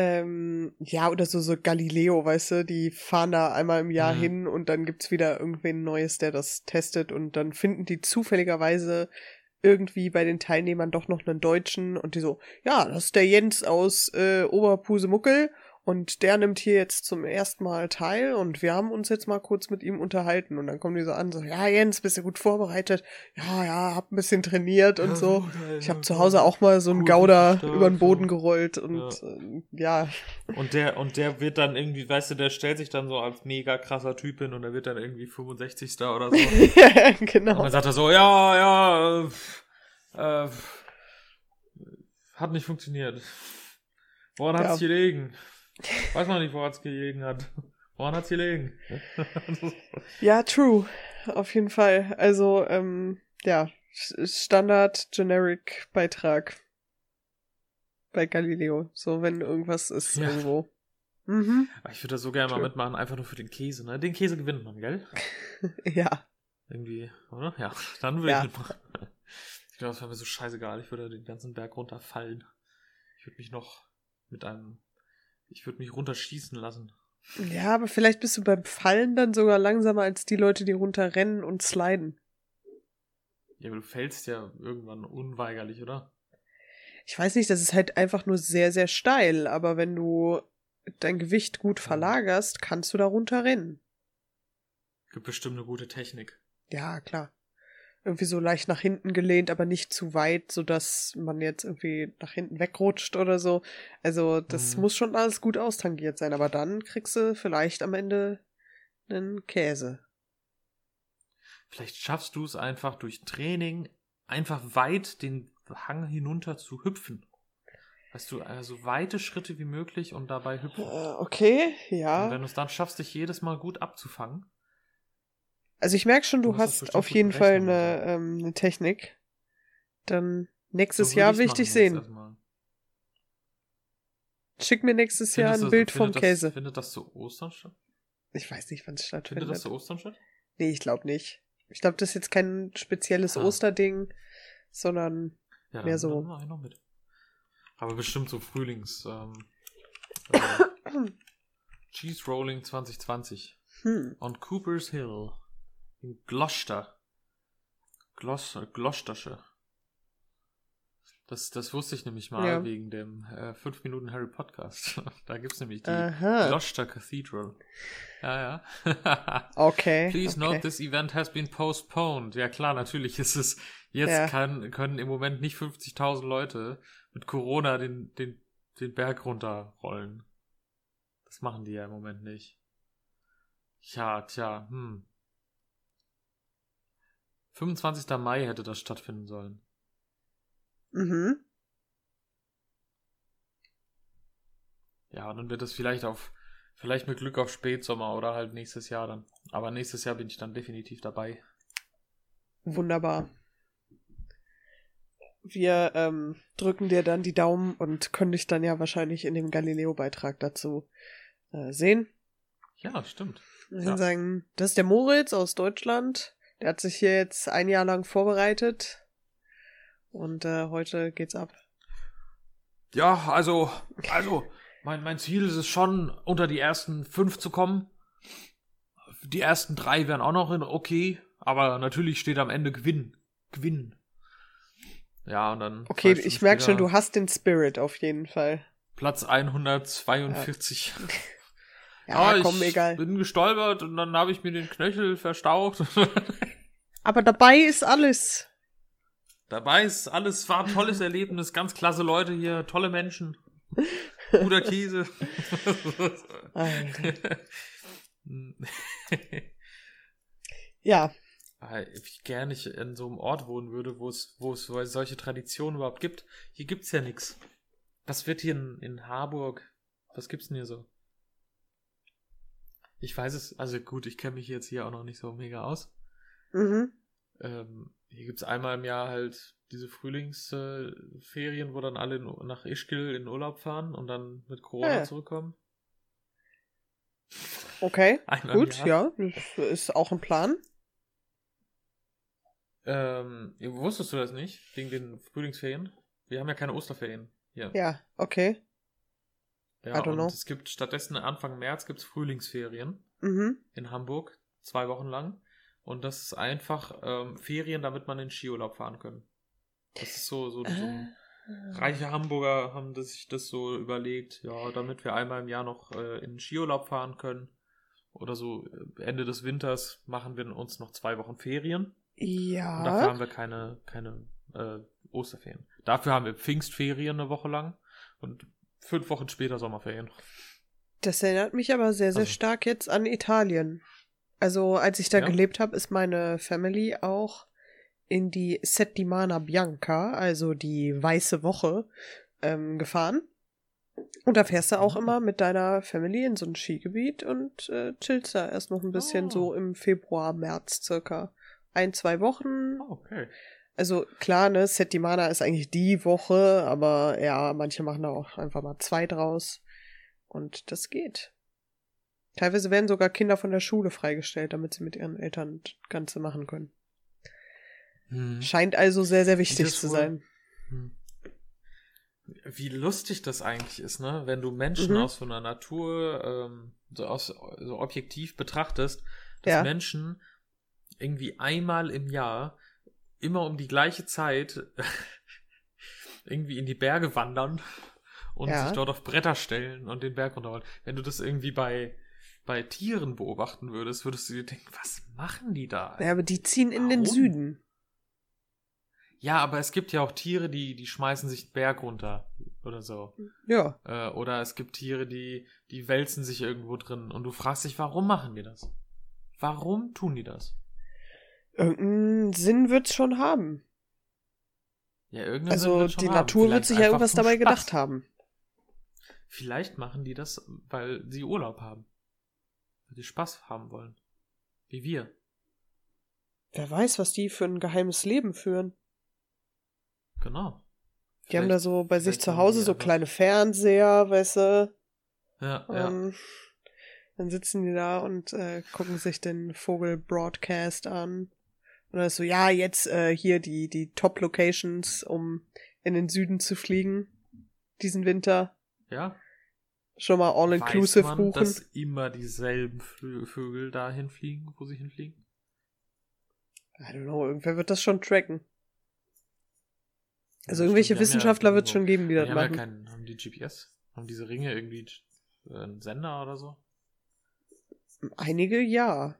Ähm, ja, oder so, so Galileo, weißt du, die fahren da einmal im Jahr Mhm. hin und dann gibt's wieder irgendwen Neues, der das testet und dann finden die zufälligerweise irgendwie bei den Teilnehmern doch noch einen Deutschen und die so, ja, das ist der Jens aus äh, Oberpusemuckel Und der nimmt hier jetzt zum ersten Mal teil und wir haben uns jetzt mal kurz mit ihm unterhalten. Und dann kommen die so an, so, ja, Jens, bist du gut vorbereitet? Ja, ja, hab ein bisschen trainiert und so. Ich habe zu Hause auch mal so einen Gouda über den Boden gerollt und ja. Äh, ja. Und der, und der wird dann irgendwie, weißt du, der stellt sich dann so als mega krasser Typ hin und er wird dann irgendwie 65. oder so. <laughs> ja, genau. Und dann sagt er so, ja, ja, äh, äh, hat nicht funktioniert. Woran ja. hat's gelegen? <laughs> Weiß man nicht, woran es gelegen hat. Woran hat es gelegen? <laughs> ja, true. Auf jeden Fall. Also, ähm, ja, Standard Generic Beitrag bei Galileo. So, wenn irgendwas ist ja. irgendwo. Mhm. Ich würde da so gerne mal mitmachen, einfach nur für den Käse, ne? Den Käse gewinnt man, gell? <laughs> ja. Irgendwie, oder? Ja, dann würde ja. ich mitmachen. Ich glaube, das wäre mir so scheißegal. Ich würde den ganzen Berg runterfallen. Ich würde mich noch mit einem ich würde mich runterschießen lassen. Ja, aber vielleicht bist du beim Fallen dann sogar langsamer als die Leute, die runterrennen und sliden. Ja, aber du fällst ja irgendwann unweigerlich, oder? Ich weiß nicht, das ist halt einfach nur sehr, sehr steil, aber wenn du dein Gewicht gut verlagerst, kannst du da runterrennen. Gibt bestimmt eine gute Technik. Ja, klar irgendwie so leicht nach hinten gelehnt, aber nicht zu weit, so dass man jetzt irgendwie nach hinten wegrutscht oder so. Also das mhm. muss schon alles gut austangiert sein, aber dann kriegst du vielleicht am Ende einen Käse. Vielleicht schaffst du es einfach durch Training einfach weit den Hang hinunter zu hüpfen. Weißt du, also weite Schritte wie möglich und dabei hüpfen. Äh, okay, ja. Und wenn du es dann schaffst, dich jedes Mal gut abzufangen, also ich merke schon, du, du hast auf jeden Fall eine, ähm, eine Technik. Dann nächstes so Jahr will ich dich sehen. Schick mir nächstes Jahr ein das, Bild vom das, Käse. Findet das zu Ostern statt? Ich weiß nicht, wann es stattfindet. Findet das zu Ostern statt? Nee, ich glaube nicht. Ich glaube, das ist jetzt kein spezielles ah. Osterding, sondern ja, mehr so. Dann noch mit. Aber bestimmt so Frühlings. Ähm, äh, <coughs> Cheese Rolling 2020. Hm. On Cooper's Hill. In Gloucester. Gloucester, Gloucestershire. Das, das wusste ich nämlich mal ja. wegen dem äh, 5 Minuten Harry Podcast. <laughs> da gibt es nämlich die Aha. Gloucester Cathedral. Ja, ja. <laughs> okay. Please okay. note, this event has been postponed. Ja klar, natürlich ist es, jetzt ja. kann, können im Moment nicht 50.000 Leute mit Corona den, den, den Berg runterrollen. Das machen die ja im Moment nicht. Ja, tja, hm. 25. Mai hätte das stattfinden sollen. Mhm. Ja, und dann wird es vielleicht auf, vielleicht mit Glück auf Spätsommer oder halt nächstes Jahr dann. Aber nächstes Jahr bin ich dann definitiv dabei. Wunderbar. Wir ähm, drücken dir dann die Daumen und können dich dann ja wahrscheinlich in dem Galileo-Beitrag dazu äh, sehen. Ja, stimmt. Wir ja. sagen, das ist der Moritz aus Deutschland. Der hat sich hier jetzt ein Jahr lang vorbereitet und äh, heute geht's ab. Ja, also, also, mein, mein Ziel ist es schon, unter die ersten fünf zu kommen. Die ersten drei wären auch noch in okay, aber natürlich steht am Ende Gewinn. Gewinn. Ja, und dann. Okay, ich merke schon, du hast den Spirit auf jeden Fall. Platz 142. Ja. <laughs> Ja, ja komm, ich egal. bin gestolpert und dann habe ich mir den Knöchel verstaucht. <laughs> Aber dabei ist alles. Dabei ist alles, war ein tolles Erlebnis, ganz klasse Leute hier, tolle Menschen. Guter Käse. ja. Ich gerne nicht in so einem Ort wohnen würde, wo es, wo es solche Traditionen überhaupt gibt. Hier gibt's ja nichts. Was wird hier in, in Harburg? Was gibt's denn hier so? Ich weiß es, also gut, ich kenne mich jetzt hier auch noch nicht so mega aus. Mhm. Ähm, hier gibt's einmal im Jahr halt diese Frühlingsferien, äh, wo dann alle in, nach Ischgl in Urlaub fahren und dann mit Corona ja. zurückkommen. Okay, <laughs> einmal gut, ja, das ist auch ein Plan. Ähm, wusstest du das nicht, wegen den Frühlingsferien? Wir haben ja keine Osterferien hier. Ja, okay. Ja, und know. es gibt stattdessen Anfang März gibt's Frühlingsferien mhm. in Hamburg, zwei Wochen lang. Und das ist einfach ähm, Ferien, damit man in Skiurlaub fahren kann. Das ist so, so, so ein Reiche Hamburger haben das, sich das so überlegt, ja, damit wir einmal im Jahr noch äh, in Skiurlaub fahren können. Oder so äh, Ende des Winters machen wir uns noch zwei Wochen Ferien. Ja. Und dafür haben wir keine, keine äh, Osterferien. Dafür haben wir Pfingstferien eine Woche lang und fünf Wochen später Sommerferien. Das erinnert mich aber sehr, sehr Also- stark jetzt an Italien. Also, als ich da Ja. gelebt habe, ist meine Family auch in die Settimana Bianca, also die weiße Woche, ähm, gefahren. Und da fährst du auch Mhm. immer mit deiner Family in so ein Skigebiet und äh, chillst da erst noch ein bisschen Oh. so im Februar, März circa. Ein, zwei Wochen. Oh, okay. Also klar, ne, Settimana ist eigentlich die Woche, aber ja, manche machen da auch einfach mal zwei draus. Und das geht. Teilweise werden sogar Kinder von der Schule freigestellt, damit sie mit ihren Eltern das Ganze machen können. Hm. Scheint also sehr, sehr wichtig zu wohl- sein. Hm. Wie lustig das eigentlich ist, ne? Wenn du Menschen Mhm. aus so einer Natur ähm, so, aus, so objektiv betrachtest, dass Ja. Menschen irgendwie einmal im Jahr immer um die gleiche Zeit <laughs> irgendwie in die Berge wandern und Ja. sich dort auf Bretter stellen und den Berg runterrollen. Wenn du das irgendwie bei, bei Tieren beobachten würdest, würdest du dir denken, was machen die da? Ja, aber die ziehen in den Warum? Süden. Ja, aber es gibt ja auch Tiere, die, die schmeißen sich den Berg runter oder so. Ja. Äh, oder es gibt Tiere, die, die wälzen sich irgendwo drin und du fragst dich, warum machen die das? Warum tun die das? Irgendeinen Sinn wird's schon haben. Ja, irgendeinen Sinn Also wird's schon die haben. Natur wird Vielleicht sich ja irgendwas dabei Spaß. gedacht haben. Vielleicht machen die das, weil sie Urlaub haben. Weil die Spaß haben wollen. Wie wir. Wer weiß, was die für ein geheimes Leben führen. Genau. Die haben da so bei sich zu Hause so kleine Fernseher, weißt du. Ja, ja. Ähm, dann sitzen die da und äh, gucken sich den Vogel-Broadcast an. Und ist so, ja, jetzt äh, hier die, die Top-Locations, um in den Süden zu fliegen. Diesen Winter. ja. Schon mal Weiß all-inclusive man, buchen. dass immer dieselben Vögel dahin fliegen, wo sie hinfliegen? I don't know, irgendwer wird das schon tracken. Also Ja, irgendwelche Wissenschaftler ja wird es schon geben, die das haben ja machen. keinen, haben die GPS? Haben diese Ringe irgendwie äh, einen Sender oder so? Einige ja.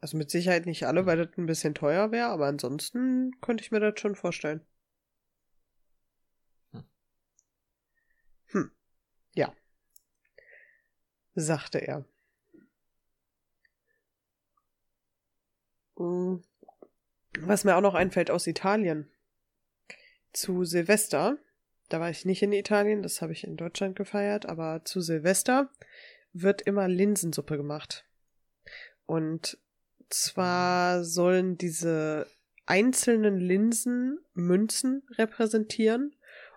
Also mit Sicherheit nicht alle, weil das ein bisschen teuer wäre, aber ansonsten könnte ich mir das schon vorstellen. Hm. Hm. Ja. Sagte er. Hm. Was mir auch noch einfällt aus Italien. Zu Silvester, da war ich nicht in Italien, das habe ich in Deutschland gefeiert, aber zu Silvester wird immer Linsensuppe gemacht. Und zwar sollen diese einzelnen Linsen Münzen repräsentieren.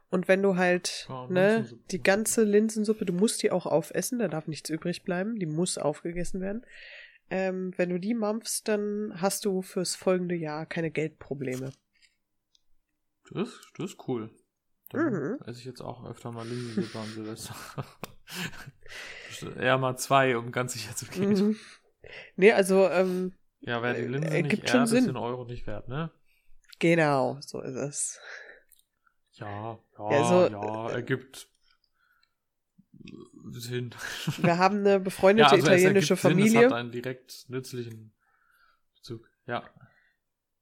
Und wenn du halt, Ja, ne, die ganze Linsensuppe, du musst die auch aufessen, da darf nichts übrig bleiben, die muss aufgegessen werden. Ähm, wenn du die mampfst, dann hast du fürs folgende Jahr keine Geldprobleme. Das ist, das ist cool. Dann Mhm. esse ich jetzt auch öfter mal Linsensuppe am Silvester. <laughs> Eher mal zwei, um ganz sicher zu gehen. Mhm. Nee, also, ähm, Ja, wer die Äh, Linse äh, nicht gibt ehrt, ist den Euro nicht wert, ne? genau, so ist es. Ja, ja, Ja, so- ja, ergibt Sinn. <laughs> Wir haben eine befreundete also es italienische ergibt Sinn, Familie. es hat einen direkt nützlichen Bezug. Ja.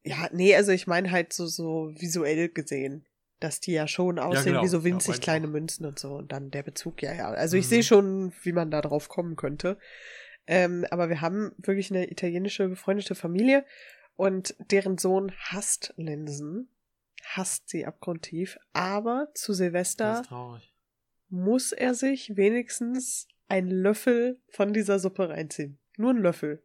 Ja, nee, also ich meine halt so, so visuell gesehen, dass die ja schon aussehen genau. wie so Ja, winzig einfach. kleine Münzen und so und dann der Bezug, ja, ja. Also ich Mhm. sehe schon, wie man da drauf kommen könnte. Ähm, aber wir haben wirklich eine italienische befreundete Familie und deren Sohn hasst Linsen, hasst sie abgrundtief, aber zu Silvester muss er sich wenigstens einen Löffel von dieser Suppe reinziehen. Nur ein Löffel.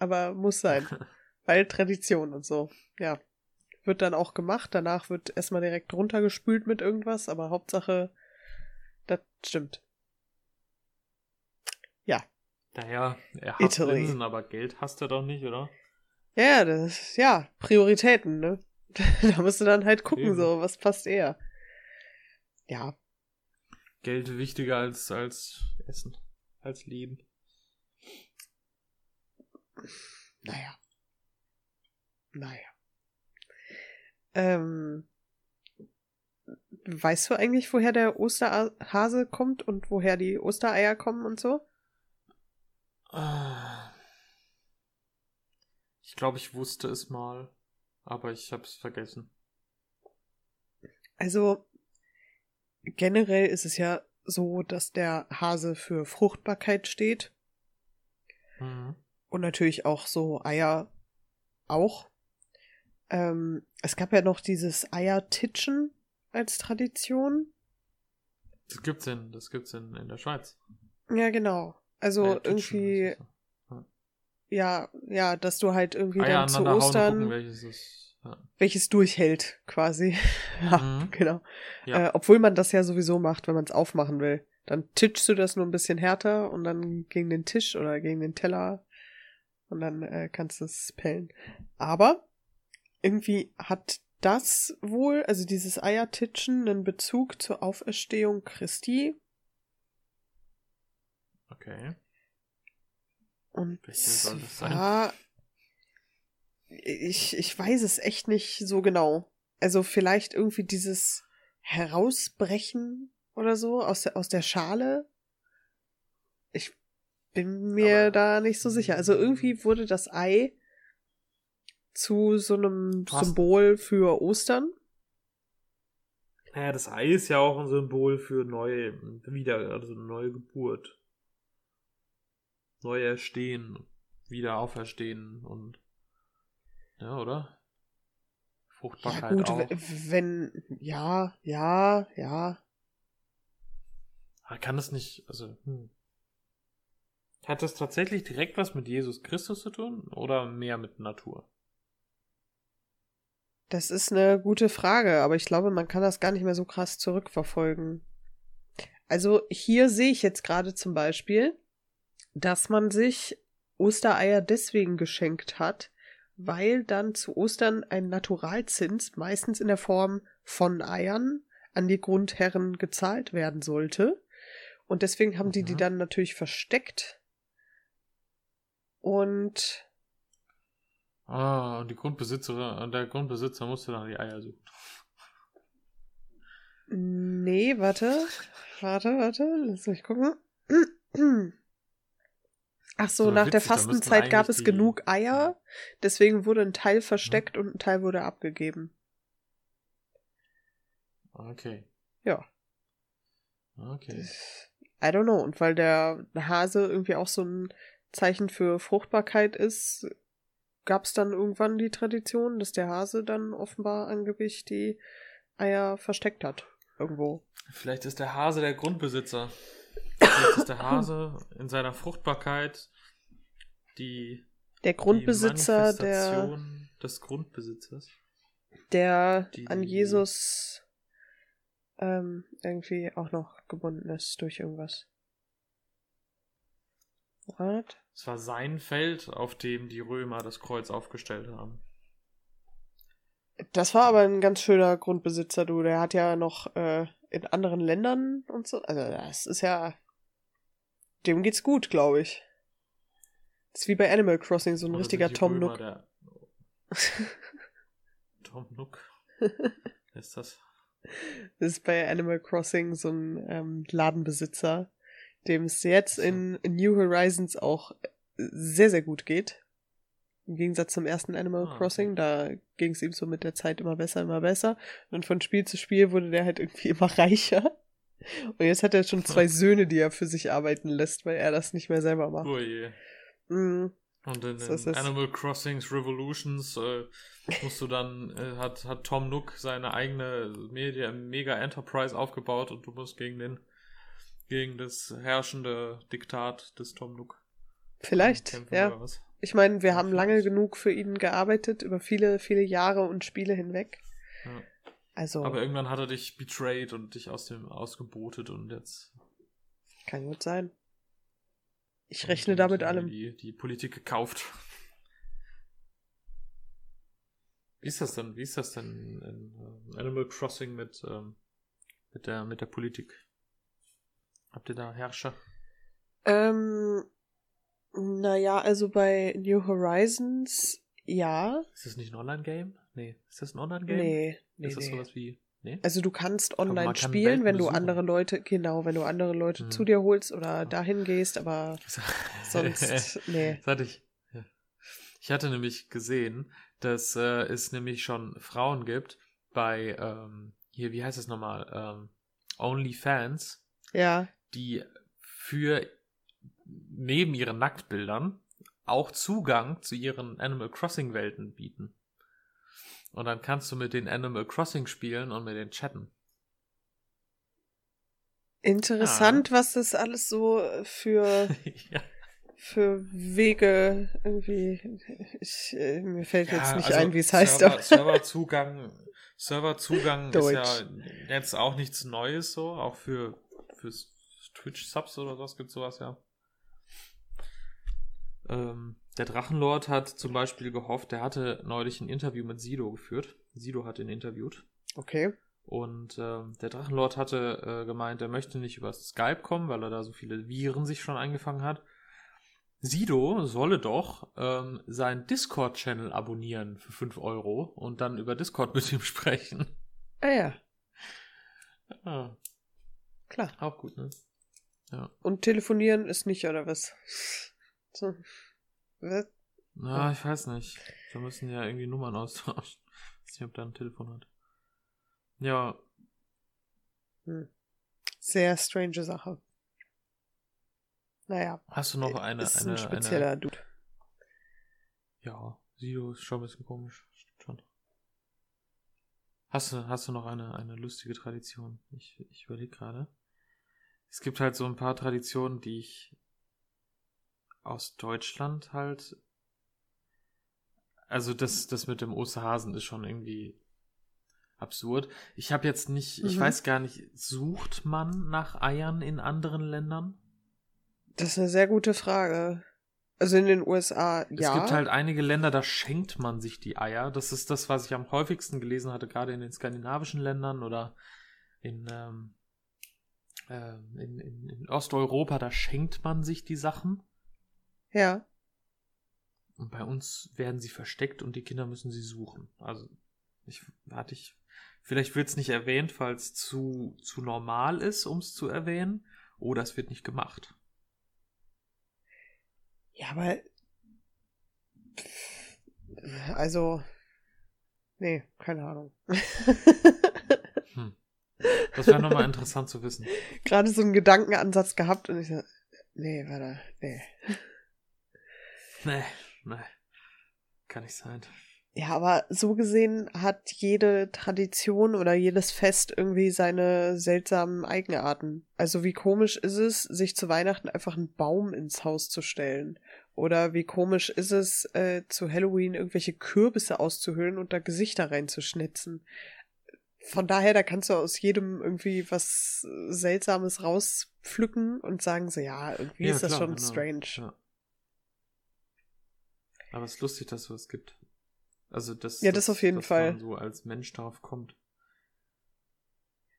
Aber muss sein. <laughs> Weil Tradition und so. Ja. Wird dann auch gemacht. Danach wird erstmal direkt runtergespült mit irgendwas, aber Hauptsache, das stimmt. Ja. Naja, er hat Italy. Linsen, aber Geld hasst er doch nicht, oder? Ja, das, ja, Prioritäten, ne? <laughs> da musst du dann halt gucken, Eben. so, was passt eher. Ja. Geld wichtiger als, als Essen, als Leben. Naja. Naja. Ähm, weißt du eigentlich, woher der Osterhase kommt und woher die Ostereier kommen und so? Ich glaube, ich wusste es mal, aber ich habe es vergessen. Also generell ist es ja so, dass der Hase für Fruchtbarkeit steht. Mhm. Und natürlich auch so Eier auch. Ähm, es gab ja noch dieses Eiertitschen als Tradition. Das gibt's in, das gibt's in, in der Schweiz. Ja, genau. Also irgendwie, so. Ja, ja, dass du halt irgendwie Eier dann zu Ostern, gucken, welches ist. Ja. welches durchhält, quasi. <laughs> ja, Mhm. genau. Ja. Äh, obwohl man das ja sowieso macht, wenn man es aufmachen will. Dann titschst du das nur ein bisschen härter und dann gegen den Tisch oder gegen den Teller und dann äh, kannst du es pellen. Aber irgendwie hat das wohl, also dieses Eiertitschen, einen Bezug zur Auferstehung Christi. Okay. Und soll das sein? ich, ich weiß es echt nicht so genau. Also vielleicht irgendwie dieses Herausbrechen oder so aus der, aus der Schale. Ich bin mir Aber- da nicht so sicher. Also irgendwie wurde das Ei zu so einem hast- Symbol für Ostern. Naja, das Ei ist ja auch ein Symbol für neue, wieder, also neue Geburt. Neu erstehen, wieder auferstehen und, ja, oder? Ja Fruchtbarkeit gut, auch. wenn, ja, ja, ja. Aber kann das nicht, also, hm. Hat das tatsächlich direkt was mit Jesus Christus zu tun oder mehr mit Natur? Das ist eine gute Frage, aber ich glaube, man kann das gar nicht mehr so krass zurückverfolgen. Also hier sehe ich jetzt gerade zum Beispiel, dass man sich Ostereier deswegen geschenkt hat, weil dann zu Ostern ein Naturalzins, meistens in der Form von Eiern, an die Grundherren gezahlt werden sollte. Und deswegen haben die die Mhm. dann natürlich versteckt. Und Ah, und die Grundbesitzerin, und der Grundbesitzer musste dann die Eier suchen. Nee, warte. Warte, warte. Lass mich gucken. Ach so, nach der witzig, müssten Fastenzeit gab es die- genug Eier. Deswegen wurde ein Teil versteckt und ein Teil wurde abgegeben. Okay. Ja. Okay. I don't know. Und weil der Hase irgendwie auch so ein Zeichen für Fruchtbarkeit ist, gab es dann irgendwann die Tradition, dass der Hase dann offenbar angeblich die Eier versteckt hat. Irgendwo. Vielleicht ist der Hase der Grundbesitzer. Vielleicht <laughs> ist der Hase in seiner Fruchtbarkeit die, Der die Grundbesitzer, der, Manifestation des Grundbesitzers. der die- an die- Jesus ähm, irgendwie auch noch gebunden ist durch irgendwas. What? Es war sein Feld, auf dem die Römer das Kreuz aufgestellt haben. Das war aber ein ganz schöner Grundbesitzer, du. Der hat ja noch äh, in anderen Ländern und so. Also das ist ja. Dem geht's gut, glaube ich. Das ist wie bei Animal Crossing, so ein Oder richtiger <laughs> Tom Nook. Der... Tom Nook? Ist das? Das ist bei Animal Crossing so ein ähm, Ladenbesitzer, dem es jetzt in, New Horizons auch sehr, sehr gut geht. Im Gegensatz zum ersten Animal Ah, okay. Crossing, da ging es ihm so mit der Zeit immer besser, immer besser. Und von Spiel zu Spiel wurde der halt irgendwie <laughs> immer reicher. Und jetzt hat er schon zwei Söhne, die er für sich arbeiten lässt, weil er das nicht mehr selber macht. Oh je. Mm, Und in, So in. Animal Crossings Revolutions äh, musst du dann, äh, hat, hat Tom Nook seine eigene Media, Mega Enterprise aufgebaut und du musst gegen den, gegen das herrschende Diktat des Tom Nook vielleicht, kämpfen ja. Ich meine, wir haben lange genug für ihn gearbeitet, über viele, viele Jahre und Spiele hinweg. Ja. Also, Aber irgendwann hat er dich betrayed und dich aus dem ausgebotet und jetzt kann gut sein. Ich rechne und da mit irgendwie allem. Die, die Politik gekauft. Wie ist das denn? Wie ist das denn in äh, Animal Crossing mit, ähm, mit der mit der Politik? Habt ihr da Herrscher? Ähm, naja, also bei New Horizons, ja. Ist das nicht ein Online-Game? Nee. Ist das ein Online-Game? Nee, nee, ist das nee. sowas wie Nee? Also du kannst online kann spielen, wenn du andere Leute, genau, wenn du andere Leute Mhm. zu dir holst oder dahin gehst, aber <laughs> sonst, <laughs> nee. Das hatte ich. Ja. Ich hatte nämlich gesehen, dass äh, es nämlich schon Frauen gibt bei, ähm, hier, wie heißt es nochmal? Ähm, OnlyFans, Ja, die für neben ihren Nacktbildern auch Zugang zu ihren Animal Crossing Welten bieten. Und dann kannst du mit den Animal Crossing spielen und mit den chatten. interessant, was das alles so für, <laughs> ja. für Wege irgendwie, ich, äh, mir fällt jetzt nicht also ein, wie es heißt. Server, Serverzugang, Serverzugang <laughs> ist ja jetzt auch nichts Neues so, auch für Twitch-Subs oder was gibt sowas ja. Ähm, der Drachenlord hat zum Beispiel gehofft, der hatte neulich ein Interview mit Sido geführt. Sido hat ihn interviewt. Okay. Und ähm, der Drachenlord hatte äh, gemeint, er möchte nicht über Skype kommen, weil er da so viele Viren sich schon eingefangen hat. Sido solle doch ähm, seinen Discord-Channel abonnieren für 5 Euro und dann über Discord mit ihm <laughs> sprechen. Ah ja, Ah, klar. auch gut, ne? Und telefonieren ist nicht, oder was? So. Na, ich weiß nicht. Wir müssen ja irgendwie Nummern austauschen. Ich <laughs> weiß nicht, ob der ein Telefon hat. Ja, Sehr strange Sache. Naja, hast du noch eine, ist eine, ein spezieller eine. Dude. Ja, Sido ist schon ein bisschen komisch. Stimmt schon. Hast du, hast du noch eine, eine lustige Tradition? Ich, ich überlege gerade. Es gibt halt so ein paar Traditionen, die ich aus Deutschland halt. Also das, das mit dem Osterhasen ist schon irgendwie absurd. Ich habe jetzt nicht, ich Mhm. weiß gar nicht, sucht man nach Eiern in anderen Ländern? Das ist eine sehr gute Frage. Also in den USA, Es ja. gibt halt einige Länder, da schenkt man sich die Eier. Das ist das, was ich am häufigsten gelesen hatte, gerade in den skandinavischen Ländern oder in, ähm, ähm, in, in, in Osteuropa, da schenkt man sich die Sachen. Ja. Und bei uns werden sie versteckt und die Kinder müssen sie suchen. Also, ich warte ich. Vielleicht wird es nicht erwähnt, weil es zu, zu normal ist, um es zu erwähnen. Oder es wird nicht gemacht. Ja, aber. Also. Nee, keine Ahnung. <laughs> Hm. Das wäre nochmal interessant zu wissen. Gerade so einen Gedankenansatz gehabt und ich so, nee, warte, nee. Nee, nee. Kann nicht sein. Ja, aber so gesehen hat jede Tradition oder jedes Fest irgendwie seine seltsamen Eigenarten. Also wie komisch ist es, sich zu Weihnachten einfach einen Baum ins Haus zu stellen? Oder wie komisch ist es, äh, zu Halloween irgendwelche Kürbisse auszuhöhlen und da Gesichter reinzuschnitzen? Von daher, da kannst du aus jedem irgendwie was äh, Seltsames rauspflücken und sagen so, ja, irgendwie Ja, ist das klar, schon genau. strange. Ja. Aber es ist lustig, dass es sowas gibt. Also das, Ja, das auf jeden dass Fall. man so als Mensch darauf kommt.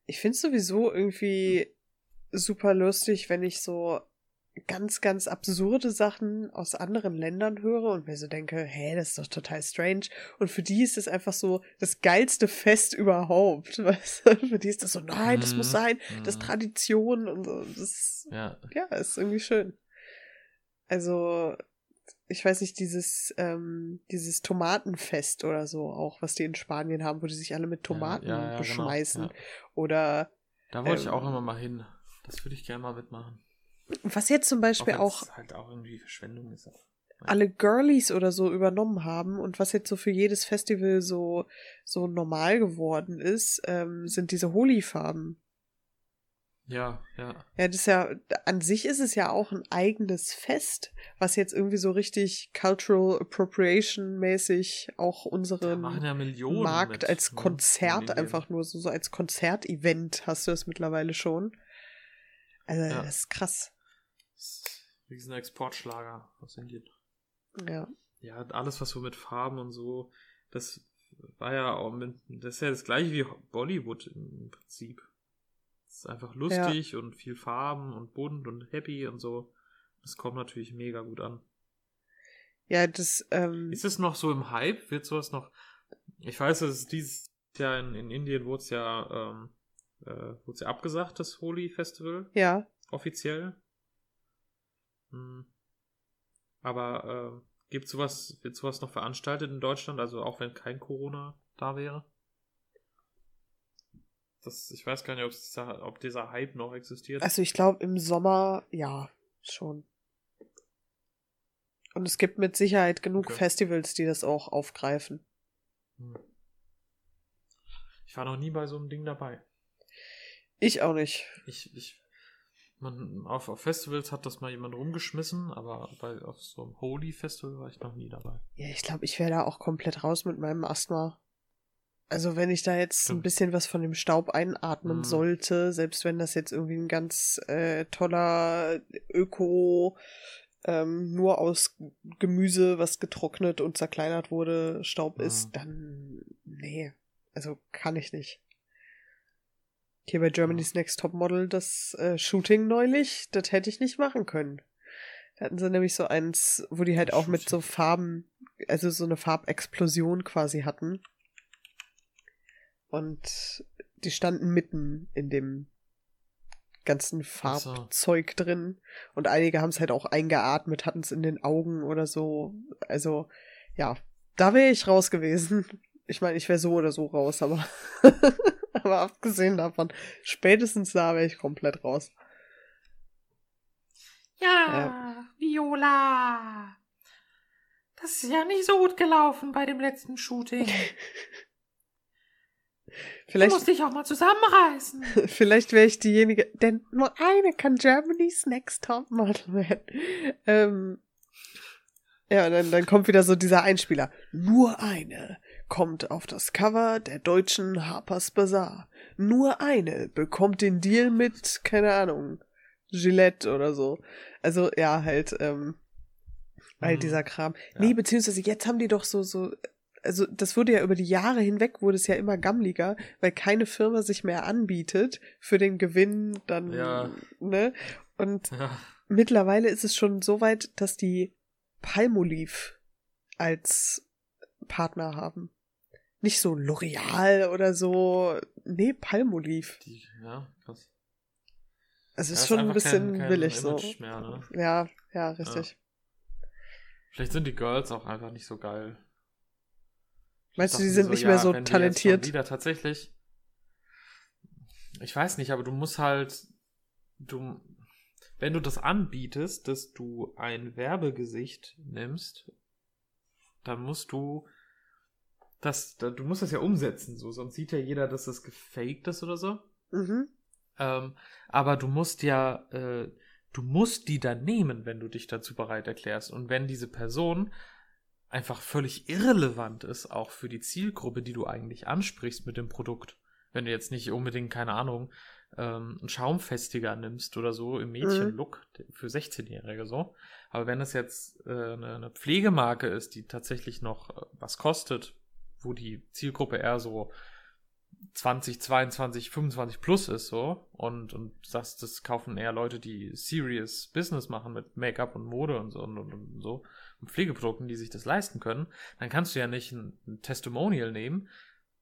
Ich finde sowieso irgendwie super lustig, wenn ich so ganz, ganz absurde Sachen aus anderen Ländern höre und mir so denke, hä, das ist doch total strange. Und für die ist es einfach so das geilste Fest überhaupt. <laughs> Weißt du? Für die ist das so, nein, das muss Mhm. sein, das ist Mhm. Tradition und so. Das, Ja, ja, ist irgendwie schön. Also, ich weiß nicht, dieses, ähm, dieses Tomatenfest oder so auch, was die in Spanien haben, wo die sich alle mit Tomaten ja, ja, genau, beschmeißen. ja. Oder da wollte ich Ähm, auch immer mal hin. Das würde ich gerne mal mitmachen. was jetzt zum Beispiel wenn's auch halt auch irgendwie Verschwendung ist. alle Girlies oder so übernommen haben und was jetzt so für jedes Festival so, so normal geworden ist, ähm, sind diese Holy-Farben. Ja, ja. Ja, das ist ja, an sich ist es ja auch ein eigenes Fest, was jetzt irgendwie so richtig Cultural Appropriation mäßig auch unseren ja Millionen Markt als ne, Konzert Medien. einfach nur so, so als Konzertevent hast du das mittlerweile schon. Also, Ja. das ist krass. Ist ein Exportschlager aus Indien. Ja. Ja, alles, was so mit Farben und so, das war ja auch mit, das ist ja das gleiche wie Bollywood im Prinzip. Es ist einfach lustig und viel Farben und bunt und happy und so. Das kommt natürlich mega gut an. Ja, das, ähm, Ist es noch so im Hype? Wird sowas noch. Ich weiß, dass es dieses Ja, in, in Indien wurde es ja, ähm, äh, wurde ja abgesagt, das Holi Festival. Ja. Offiziell. Hm. Aber äh, gibt sowas, wird sowas noch veranstaltet in Deutschland, also auch wenn kein Corona da wäre? Das, ich weiß gar nicht, ob dieser, ob dieser Hype noch existiert. Also ich glaube im Sommer, ja, schon. Und es gibt mit Sicherheit genug okay. Festivals, die das auch aufgreifen. Hm. Ich war noch nie bei so einem Ding dabei. Ich auch nicht. Ich, ich, man, auf, auf Festivals hat das mal jemand rumgeschmissen, aber bei, auf so einem Holy Festival war ich noch nie dabei. Ja, ich glaube, ich wäre da auch komplett raus mit meinem Asthma. Also wenn ich da jetzt ein bisschen was von dem Staub einatmen mhm. sollte, selbst wenn das jetzt irgendwie ein ganz äh, toller Öko ähm, nur aus Gemüse, was getrocknet und zerkleinert wurde, Staub mhm. ist, dann nee, also kann ich nicht. Hier bei Germany's Next Top Model das äh, Shooting neulich, das hätte ich nicht machen können. Da hatten sie nämlich so eins, wo die halt auch mit so Farben, also so eine Farbexplosion quasi hatten. Und die standen mitten in dem ganzen Farbzeug so. drin. Und einige haben es halt auch eingeatmet, hatten es in den Augen oder so. Also, ja, da wäre ich raus gewesen. Ich meine, ich wäre so oder so raus, aber, <laughs> aber abgesehen davon, spätestens da wäre ich komplett raus. Ja, äh, Viola. Das ist ja nicht so gut gelaufen bei dem letzten Shooting. <laughs> Vielleicht, du musst dich auch mal zusammenreißen. <laughs> Vielleicht wäre ich diejenige, denn nur eine kann Germany's Next Top Model werden. Ähm, ja, und dann, dann kommt wieder so dieser Einspieler. Nur eine kommt auf das Cover der deutschen Harper's Bazaar. Nur eine bekommt den Deal mit, keine Ahnung, Gillette oder so. Also, ja, halt, ähm, all mhm. dieser Kram. Ja. Nee, beziehungsweise jetzt haben die doch so, so also das wurde ja über die Jahre hinweg, wurde es ja immer gammliger, weil keine Firma sich mehr anbietet für den Gewinn dann, ja. ne? Und ja. mittlerweile ist es schon so weit, dass die Palmolive als Partner haben. Nicht so L'Oreal oder so, nee, Palmolive. Die, ja, krass. Also ist schon ein bisschen kein, kein billig so. Mehr, ne? Ja, ja, richtig. Ja. Vielleicht sind die Girls auch einfach nicht so geil. Meinst du, die sind so, nicht ja, mehr so talentiert? Wieder tatsächlich. Ich weiß nicht, aber du musst halt, du, wenn du das anbietest, dass du ein Werbegesicht nimmst, dann musst du das, du musst das ja umsetzen, so, sonst sieht ja jeder, dass das gefaked ist oder so. Mhm. Ähm, aber du musst ja, äh, du musst die dann nehmen, wenn du dich dazu bereit erklärst. Und wenn diese Person einfach völlig irrelevant ist, auch für die Zielgruppe, die du eigentlich ansprichst mit dem Produkt. Wenn du jetzt nicht unbedingt, keine Ahnung, ähm, einen Schaumfestiger nimmst oder so im Mädchenlook mhm. für 16-Jährige so. Aber wenn es jetzt äh, eine, eine Pflegemarke ist, die tatsächlich noch äh, was kostet, wo die Zielgruppe eher so 20, 22, 25 plus ist so und und sagst, das kaufen eher Leute, die serious Business machen mit Make-up und Mode und so und, und, und so Pflegeprodukten, die sich das leisten können, dann kannst du ja nicht ein, ein Testimonial nehmen,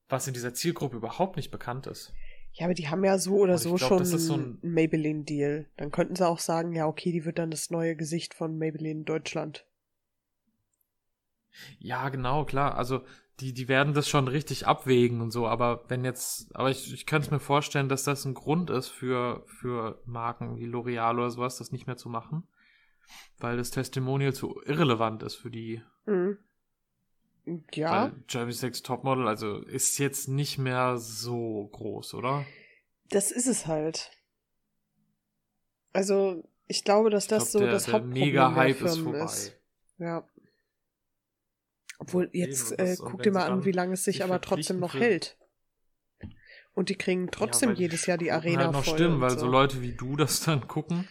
was in dieser Zielgruppe überhaupt nicht bekannt ist. Ja, aber die haben ja so oder so glaub, schon so ein Maybelline-Deal. Dann könnten sie auch sagen, ja, okay, die wird dann das neue Gesicht von Maybelline Deutschland. Ja, genau, klar. Also die, die werden das schon richtig abwägen und so, aber wenn jetzt, aber ich, ich könnte es mir vorstellen, dass das ein Grund ist für, für Marken wie L'Oreal oder sowas, das nicht mehr zu machen. Weil das Testimonial zu irrelevant ist für die. Mhm. Ja. Weil Jeremy Sex Topmodel, also ist jetzt nicht mehr so groß, oder? Das ist es halt. Also, ich glaube, dass das glaub, so der, das der Hauptproblem Mega-Hype der Firmen ist, ist. Ja. Obwohl, jetzt äh, guck dir mal an, wie lange es sich aber trotzdem noch hält. Und die kriegen trotzdem ja, jedes Jahr die Arena halt noch voll. Stimmt, weil so. so. Leute wie du das dann gucken,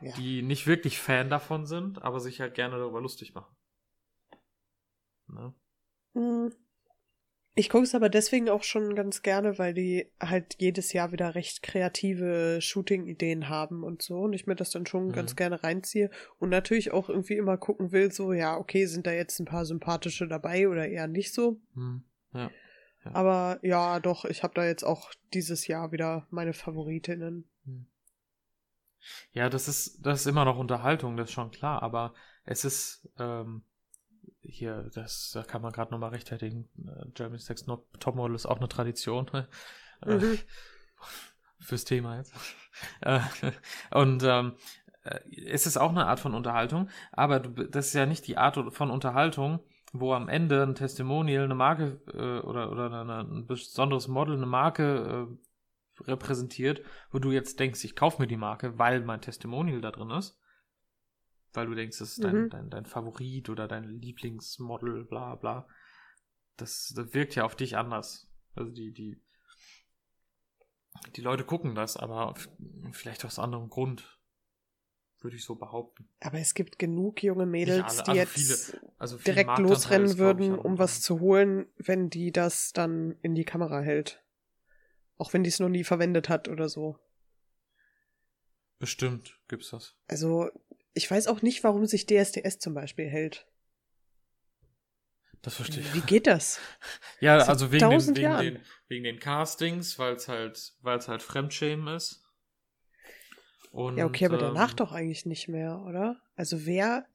ja. die nicht wirklich Fan davon sind, aber sich halt gerne darüber lustig machen. Ne? Mhm. Ich gucke es aber deswegen auch schon ganz gerne, weil die halt jedes Jahr wieder recht kreative Shooting-Ideen haben und so. Und ich mir das dann schon mhm. ganz gerne reinziehe. Und natürlich auch irgendwie immer gucken will, so, ja, okay, sind da jetzt ein paar sympathische dabei oder eher nicht so. Mhm. Ja. Ja. Aber ja, doch, ich habe da jetzt auch dieses Jahr wieder meine Favoritinnen. Hm. Ja, das ist, das ist immer noch Unterhaltung, das ist schon klar, aber es ist, ähm, hier, das, da kann man gerade nochmal rechtfertigen. Äh, Jeremy's Next Topmodel ist auch eine Tradition. <laughs> Äh, Mhm. Fürs Thema jetzt. <laughs> Äh, Und ähm, äh, es ist auch eine Art von Unterhaltung, aber du, das ist ja nicht die Art von Unterhaltung, wo am Ende ein Testimonial, eine Marke äh, oder, oder eine, ein besonderes Model eine Marke äh, repräsentiert, wo du jetzt denkst, ich kaufe mir die Marke, weil mein Testimonial da drin ist. Weil du denkst, das ist dein, Mhm. dein, dein Favorit oder dein Lieblingsmodel, bla bla. Das, das wirkt ja auf dich anders. Also die, die, die Leute gucken das, aber vielleicht aus anderem Grund. Würde ich so behaupten. Aber es gibt genug junge Mädels, alle, die also jetzt Also viel direkt losrennen ist, würden, um was zu holen, wenn die das dann in die Kamera hält. Auch wenn die es noch nie verwendet hat oder so. Bestimmt gibt's das. Also, ich weiß auch nicht, warum sich DSDS zum Beispiel hält. Das verstehe ich. Wie geht das? <laughs> Ja, Seit also wegen den, wegen, den, wegen den Castings, weil es halt, weil es halt Fremdschämen ist. Und, Ja, okay, aber danach ähm, doch eigentlich nicht mehr, oder? Also wer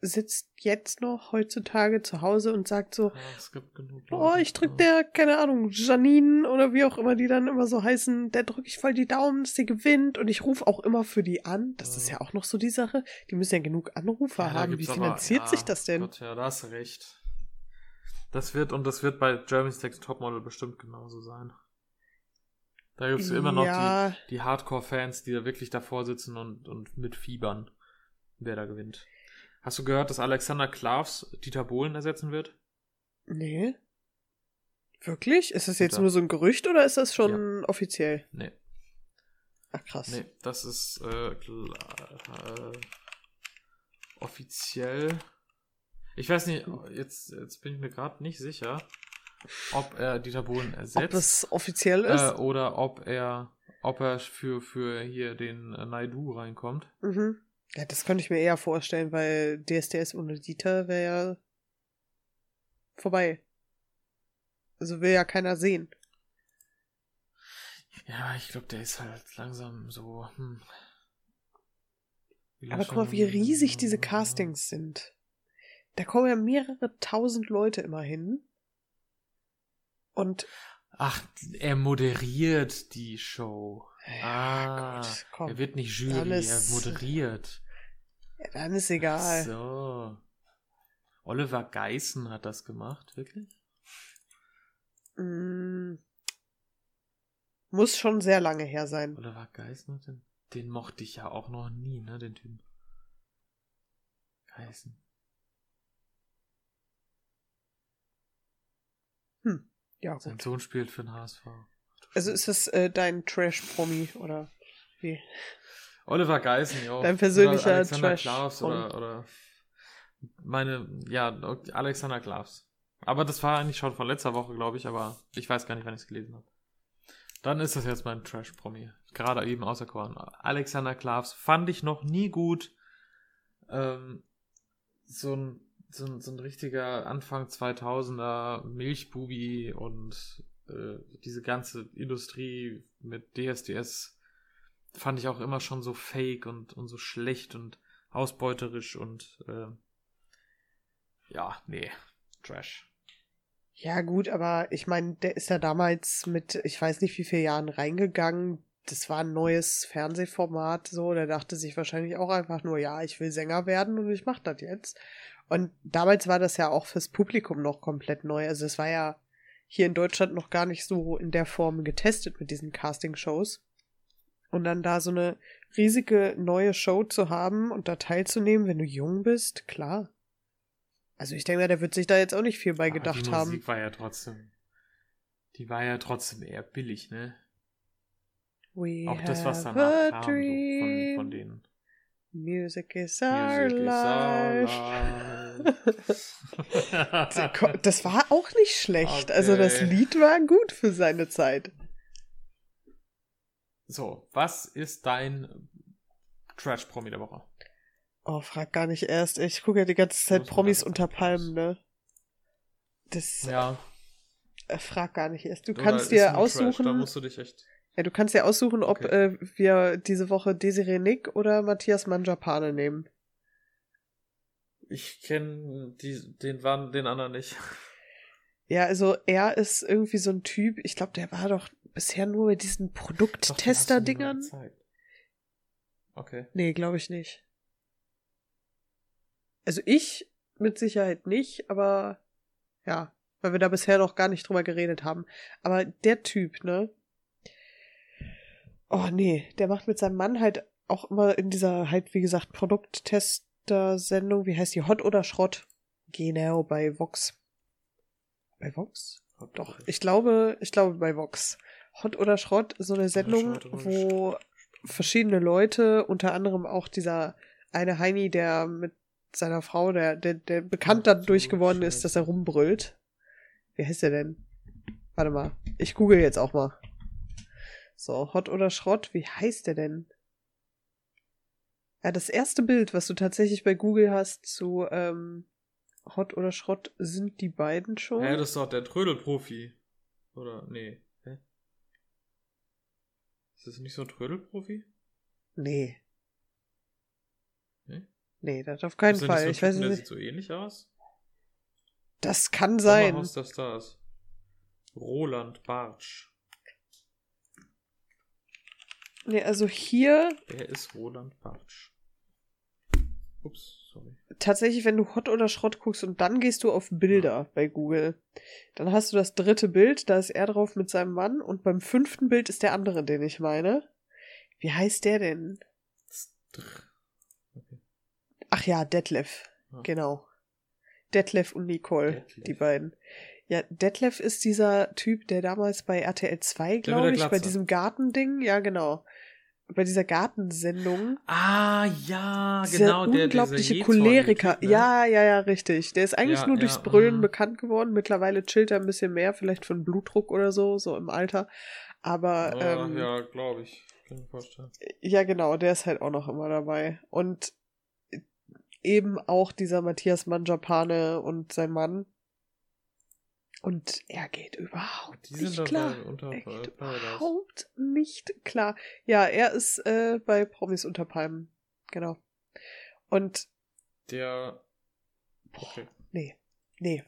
sitzt jetzt noch heutzutage zu Hause und sagt so, Ja, es gibt genug oh, Leute, ich drück ja. der, keine Ahnung, Janine oder wie auch immer die dann immer so heißen, der drück ich voll die Daumen, dass sie gewinnt und ich rufe auch immer für die an. Das ist Ja. ja auch noch so die Sache. Die müssen ja genug Anrufer Ja, haben. Wie aber- finanziert ja, sich das denn? Gott, ja, da hast recht. Das wird, und das wird bei Jeremy's Next Topmodel bestimmt genauso sein. Da gibt's immer noch ja, die, die Hardcore-Fans, die da wirklich davor sitzen und, und mitfiebern, wer da gewinnt. Hast du gehört, dass Alexander Klavs Dieter Bohlen ersetzen wird? nee. Wirklich? Ist das jetzt nur so ein Gerücht oder ist das schon offiziell? Nee. Ach krass. Nee, das ist äh, äh, offiziell. Ich weiß nicht, jetzt, jetzt bin ich mir gerade nicht sicher, ob er Dieter Bohlen ersetzt. Ob das offiziell ist? Äh, oder ob er, ob er für, für hier den äh, Naidu reinkommt. Mhm. Ja, das könnte ich mir eher vorstellen, weil DSDS ohne Dieter wäre ja vorbei. Also will ja keiner sehen. Ja, ich glaube, der ist halt langsam so. Hm. Er Aber guck mal, wie riesig diese Castings sind. Da kommen ja mehrere tausend Leute immer hin. Und Ach, er moderiert die Show. ja, ah, gut, komm. er wird nicht Jury, Alles- er moderiert. Ja, dann ist egal. So. Oliver Geißen hat das gemacht, wirklich? Mm, muss schon sehr lange her sein. Oliver hat den, den mochte ich ja auch noch nie, ne, den Typen. Geißen. Ja, Sein gut. Sohn spielt für den HSV. Also ist das äh, dein Trash-Promi oder wie? Oliver Geißen, ja. Dein persönlicher oder Alexander Trash Klaus oder, oder meine, ja, Alexander Klaus. Aber das war eigentlich schon von letzter Woche, glaube ich, aber ich weiß gar nicht, wann ich es gelesen habe. Dann ist das jetzt mein Trash-Promi. Gerade eben auserkoren. Alexander Klavs fand ich noch nie gut. Ähm, so ein, so ein, so ein richtiger Anfang 2000er Milchbubi und äh, diese ganze Industrie mit DSDS fand ich auch immer schon so fake und, und so schlecht und ausbeuterisch und äh, ja, nee, Trash. Ja, gut, aber ich meine, der ist ja damals mit, ich weiß nicht wie viele Jahren reingegangen. Das war ein neues Fernsehformat, so. Der dachte sich wahrscheinlich auch einfach nur, ja, ich will Sänger werden und ich mach das jetzt. Und damals war das ja auch fürs Publikum noch komplett neu. Also es war ja hier in Deutschland noch gar nicht so in der Form getestet mit diesen Casting-Shows. Und dann da so eine riesige neue Show zu haben und da teilzunehmen, wenn du jung bist, klar. Also ich denke mal, der wird sich da jetzt auch nicht viel bei Aber gedacht die haben. Musik war ja trotzdem, die war ja trotzdem eher billig, ne? We Auch das, was danach kam, so von, von denen. Music is our Music is life. our life. <laughs> Das war auch nicht schlecht. Also das Okay. Lied war gut für seine Zeit. so, was ist dein Trash-Promi der Woche? Oh, frag gar nicht erst. Ich gucke ja die ganze Zeit Promis unter Palmen, ne? Das, Ja, Äh, frag gar nicht erst. Du Oder kannst dir nur Trash, aussuchen. Da musst du dich echt. Ja, du kannst dir aussuchen, ob Okay. äh, wir diese Woche Desiree Nick oder Matthias Manjapane nehmen. Ich kenne den, waren den anderen nicht. Ja, also er ist irgendwie so ein Typ, ich glaube, der war doch bisher nur bei diesen Produkttester-Dingern. Okay. Nee, glaube ich nicht. Also ich mit Sicherheit nicht, aber ja, weil wir da bisher noch gar nicht drüber geredet haben. Aber der Typ, ne? Oh nee, der macht mit seinem Mann halt auch immer in dieser halt, wie gesagt, Produkttester-Sendung, wie heißt die, Hot oder Schrott? Genau, bei Vox. Bei Vox? Doch, ich glaube, ich glaube bei Vox. Hot oder Schrott, so eine Sendung, wo verschiedene Leute, unter anderem auch dieser eine Heini, der mit seiner Frau, der, der, der bekannt dadurch geworden ist, dass er rumbrüllt. Wie heißt der denn? Warte mal, ich google jetzt auch mal. So, Hot oder Schrott, wie heißt der denn? Ja, das erste Bild, was du tatsächlich bei Google hast zu ähm, Hot oder Schrott, sind die beiden schon. Ja, das ist doch der Trödelprofi. Oder, nee. Hä? Ist das nicht so ein Trödelprofi? nee. Nee? Nee, das auf keinen Fall. Nicht ich so ein weiß Typen, der nicht. sieht so ähnlich aus. Das kann sein. Sommerhaus der Stars. Roland Bartsch. Nee, also hier Wer ist Roland Bartsch? Ups, sorry. tatsächlich, wenn du Hot oder Schrott guckst und dann gehst du auf Bilder bei Google, dann hast du das dritte Bild, da ist er drauf mit seinem Mann und beim fünften Bild ist der andere, den ich meine. Wie heißt der denn? Okay. Ach ja, Detlef. Ah. Genau. Detlef und Nicole, Detlef. die beiden. Ja, Detlef ist dieser Typ, der damals bei RTL 2, Der mit glaube ich, bei diesem Gartending, ja genau, bei dieser Gartensendung Ah, ja, Dieser genau. Der, unglaubliche dieser Choleriker. Ne? Ja, ja, ja, richtig. Der ist eigentlich Ja, nur ja, durchs Brüllen mhm. bekannt geworden. Mittlerweile chillt er ein bisschen mehr, vielleicht von Blutdruck oder so, so im Alter. Aber Oh, ähm, ja. ja, glaube ich. Kann ich mir vorstellen. genau, der ist halt auch noch immer dabei. Und eben auch dieser Matthias Manjapane und sein Mann. Und er geht überhaupt Die nicht klar. unter Er geht Paradise. überhaupt nicht klar. Ja, er ist äh, bei Promis unter Palmen. Genau. Und Der. Okay. Nee. Nee.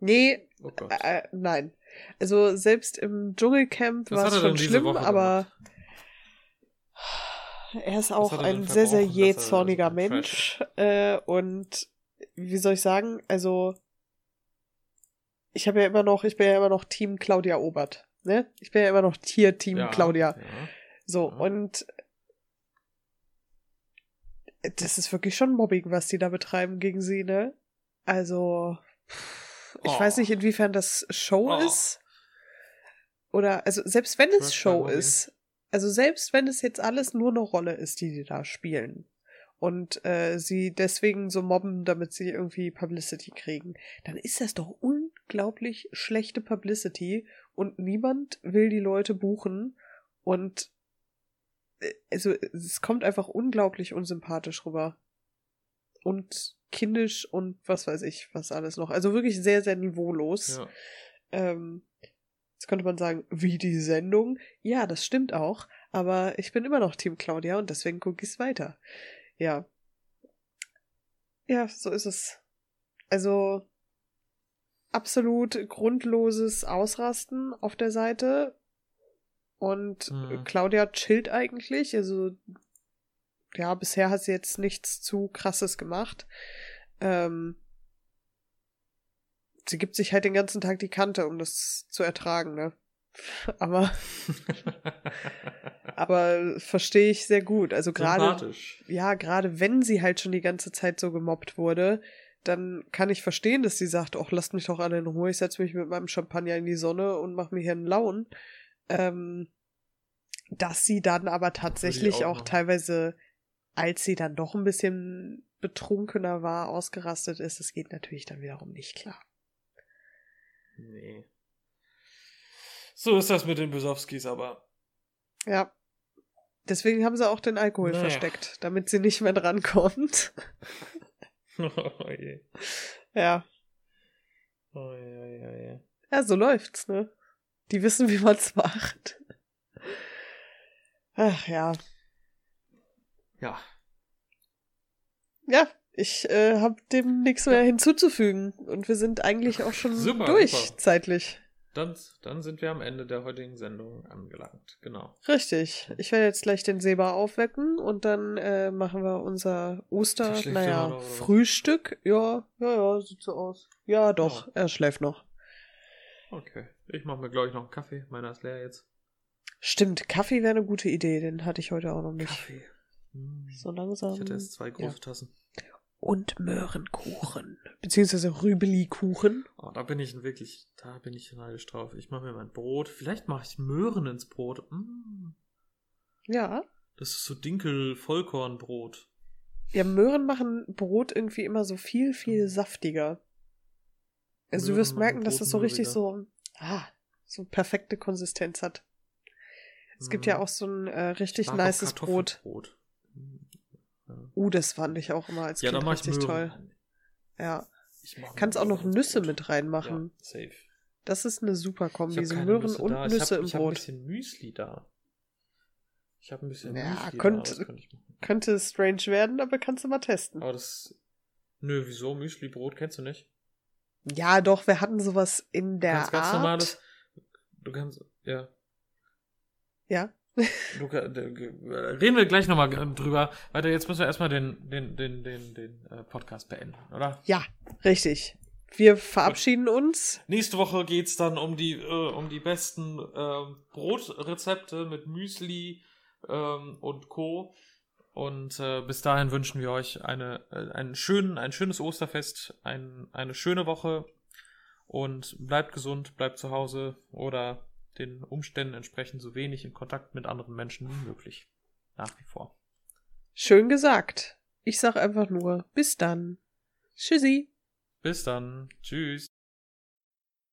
Nee, Oh Gott. äh, nein. Also selbst im Dschungelcamp war es schon schlimm, aber gemacht? er ist auch ein sehr, sehr er jähzorniger Mensch. Äh, und wie soll ich sagen, also ich habe ja immer noch, ich bin ja immer noch Team Claudia Obert. Ne? Ich bin ja immer noch hier Team Ja, Claudia. Ja. So, Ja. und das ist wirklich schon Mobbing, was die da betreiben gegen sie, ne? Also, ich Oh. weiß nicht, inwiefern das Show Oh. ist. Oder, also, selbst wenn es Show ist, also selbst wenn es jetzt alles nur eine Rolle ist, die die da spielen und äh, sie deswegen so mobben, damit sie irgendwie Publicity kriegen, dann ist das doch unglaublich schlechte Publicity und niemand will die Leute buchen und äh, also es kommt einfach unglaublich unsympathisch rüber. Und kindisch und was weiß ich, was alles noch. Also wirklich sehr, sehr niveaulos. Ja. Ähm, jetzt könnte man sagen, wie die Sendung. Ja, das stimmt auch. Aber ich bin immer noch Team Claudia und deswegen gucke ich es weiter. Ja. Ja, so ist es. Also absolut grundloses Ausrasten auf der Seite. Und Mhm. Claudia chillt eigentlich. Also ja, bisher hat sie jetzt nichts zu krasses gemacht. Ähm, sie gibt sich halt den ganzen Tag die Kante, um das zu ertragen, ne? Aber, aber verstehe ich sehr gut. Also gerade, ja, gerade wenn sie halt schon die ganze Zeit so gemobbt wurde, dann kann ich verstehen, dass sie sagt, ach, lasst mich doch alle in Ruhe, ich setze mich mit meinem Champagner in die Sonne und mache mir hier einen Laun. Ähm, dass sie dann aber tatsächlich auch auch teilweise, als sie dann doch ein bisschen betrunkener war, ausgerastet ist, das geht natürlich dann wiederum nicht klar. Nee. So ist das mit den Besowskis, aber. Ja. Deswegen haben sie auch den Alkohol Naja. versteckt, damit sie nicht mehr drankommt. <laughs> oh je. ja. Oh je, oh je, oh je. Ja, so läuft's, ne? Die wissen, wie man's macht. Ach ja. Ja. Ja, ich äh, habe dem nichts mehr hinzuzufügen. Und wir sind eigentlich auch schon Super, durch, super. zeitlich. Dann, dann sind wir am Ende der heutigen Sendung angelangt. Genau. Richtig. Ich werde jetzt gleich den Seba aufwecken und dann äh, machen wir unser Oster, er naja, noch? Frühstück. Ja, ja, ja, sieht so aus. Ja, doch, er schläft noch. Okay. Ich mache mir, glaube ich, noch einen Kaffee. Meiner ist leer jetzt. Stimmt, Kaffee wäre eine gute Idee, den hatte ich heute auch noch nicht. Kaffee. Hm. So langsam. Ich hatte erst zwei große ja. Tassen. Und Möhrenkuchen. Beziehungsweise Rübeli-Kuchen. Oh, da bin ich wirklich, da bin ich neidisch drauf. Ich mache mir mein Brot. Vielleicht mache ich Möhren ins Brot. Mm. Ja. Das ist so Dinkel-Vollkornbrot. Ja, Möhren machen Brot irgendwie immer so viel, viel saftiger. Also du Möhren wirst machen merken, dass das so richtig so, ah, so perfekte Konsistenz hat. Es gibt ja Mhm. auch so ein äh, richtig nices Brot. Uh, das fand ich auch immer als ja da Kind ich richtig Möhren. toll. Ja. Ich Kannst auch noch Nüsse Brot. mit reinmachen. Ja, safe. Das ist eine super Ich Kombi. habe So Möhren Nüsse und da. ich Nüsse hab, im ich hab ein Brot. bisschen Müsli da. Ich habe ein bisschen Ja, Müsli könnt- da. Könnte ich. Könnte strange werden, aber kannst du mal testen. Aber das. Nö, wieso? Müsli-Brot kennst du nicht? Ja, doch, wir hatten sowas in Du der kannst ganz Art. normales. Du kannst. Ja. Ja. Kann- d- g- reden wir gleich nochmal drüber. Weiter, jetzt müssen wir erstmal den, den, den, den, den äh, Podcast beenden, oder? Ja, richtig. Wir verabschieden uns. Nächste Woche geht's dann um die, äh, um die besten ähm, Brotrezepte mit Müsli ähm, und Co. Und äh, bis dahin wünschen wir euch eine, äh, einen schönen, ein schönes Osterfest, ein, eine schöne Woche und bleibt gesund, bleibt zu Hause oder den Umständen entsprechend so wenig in Kontakt mit anderen Menschen wie möglich. Nach wie vor. Schön gesagt. Ich sag einfach nur, bis dann. Tschüssi. Bis dann. Tschüss.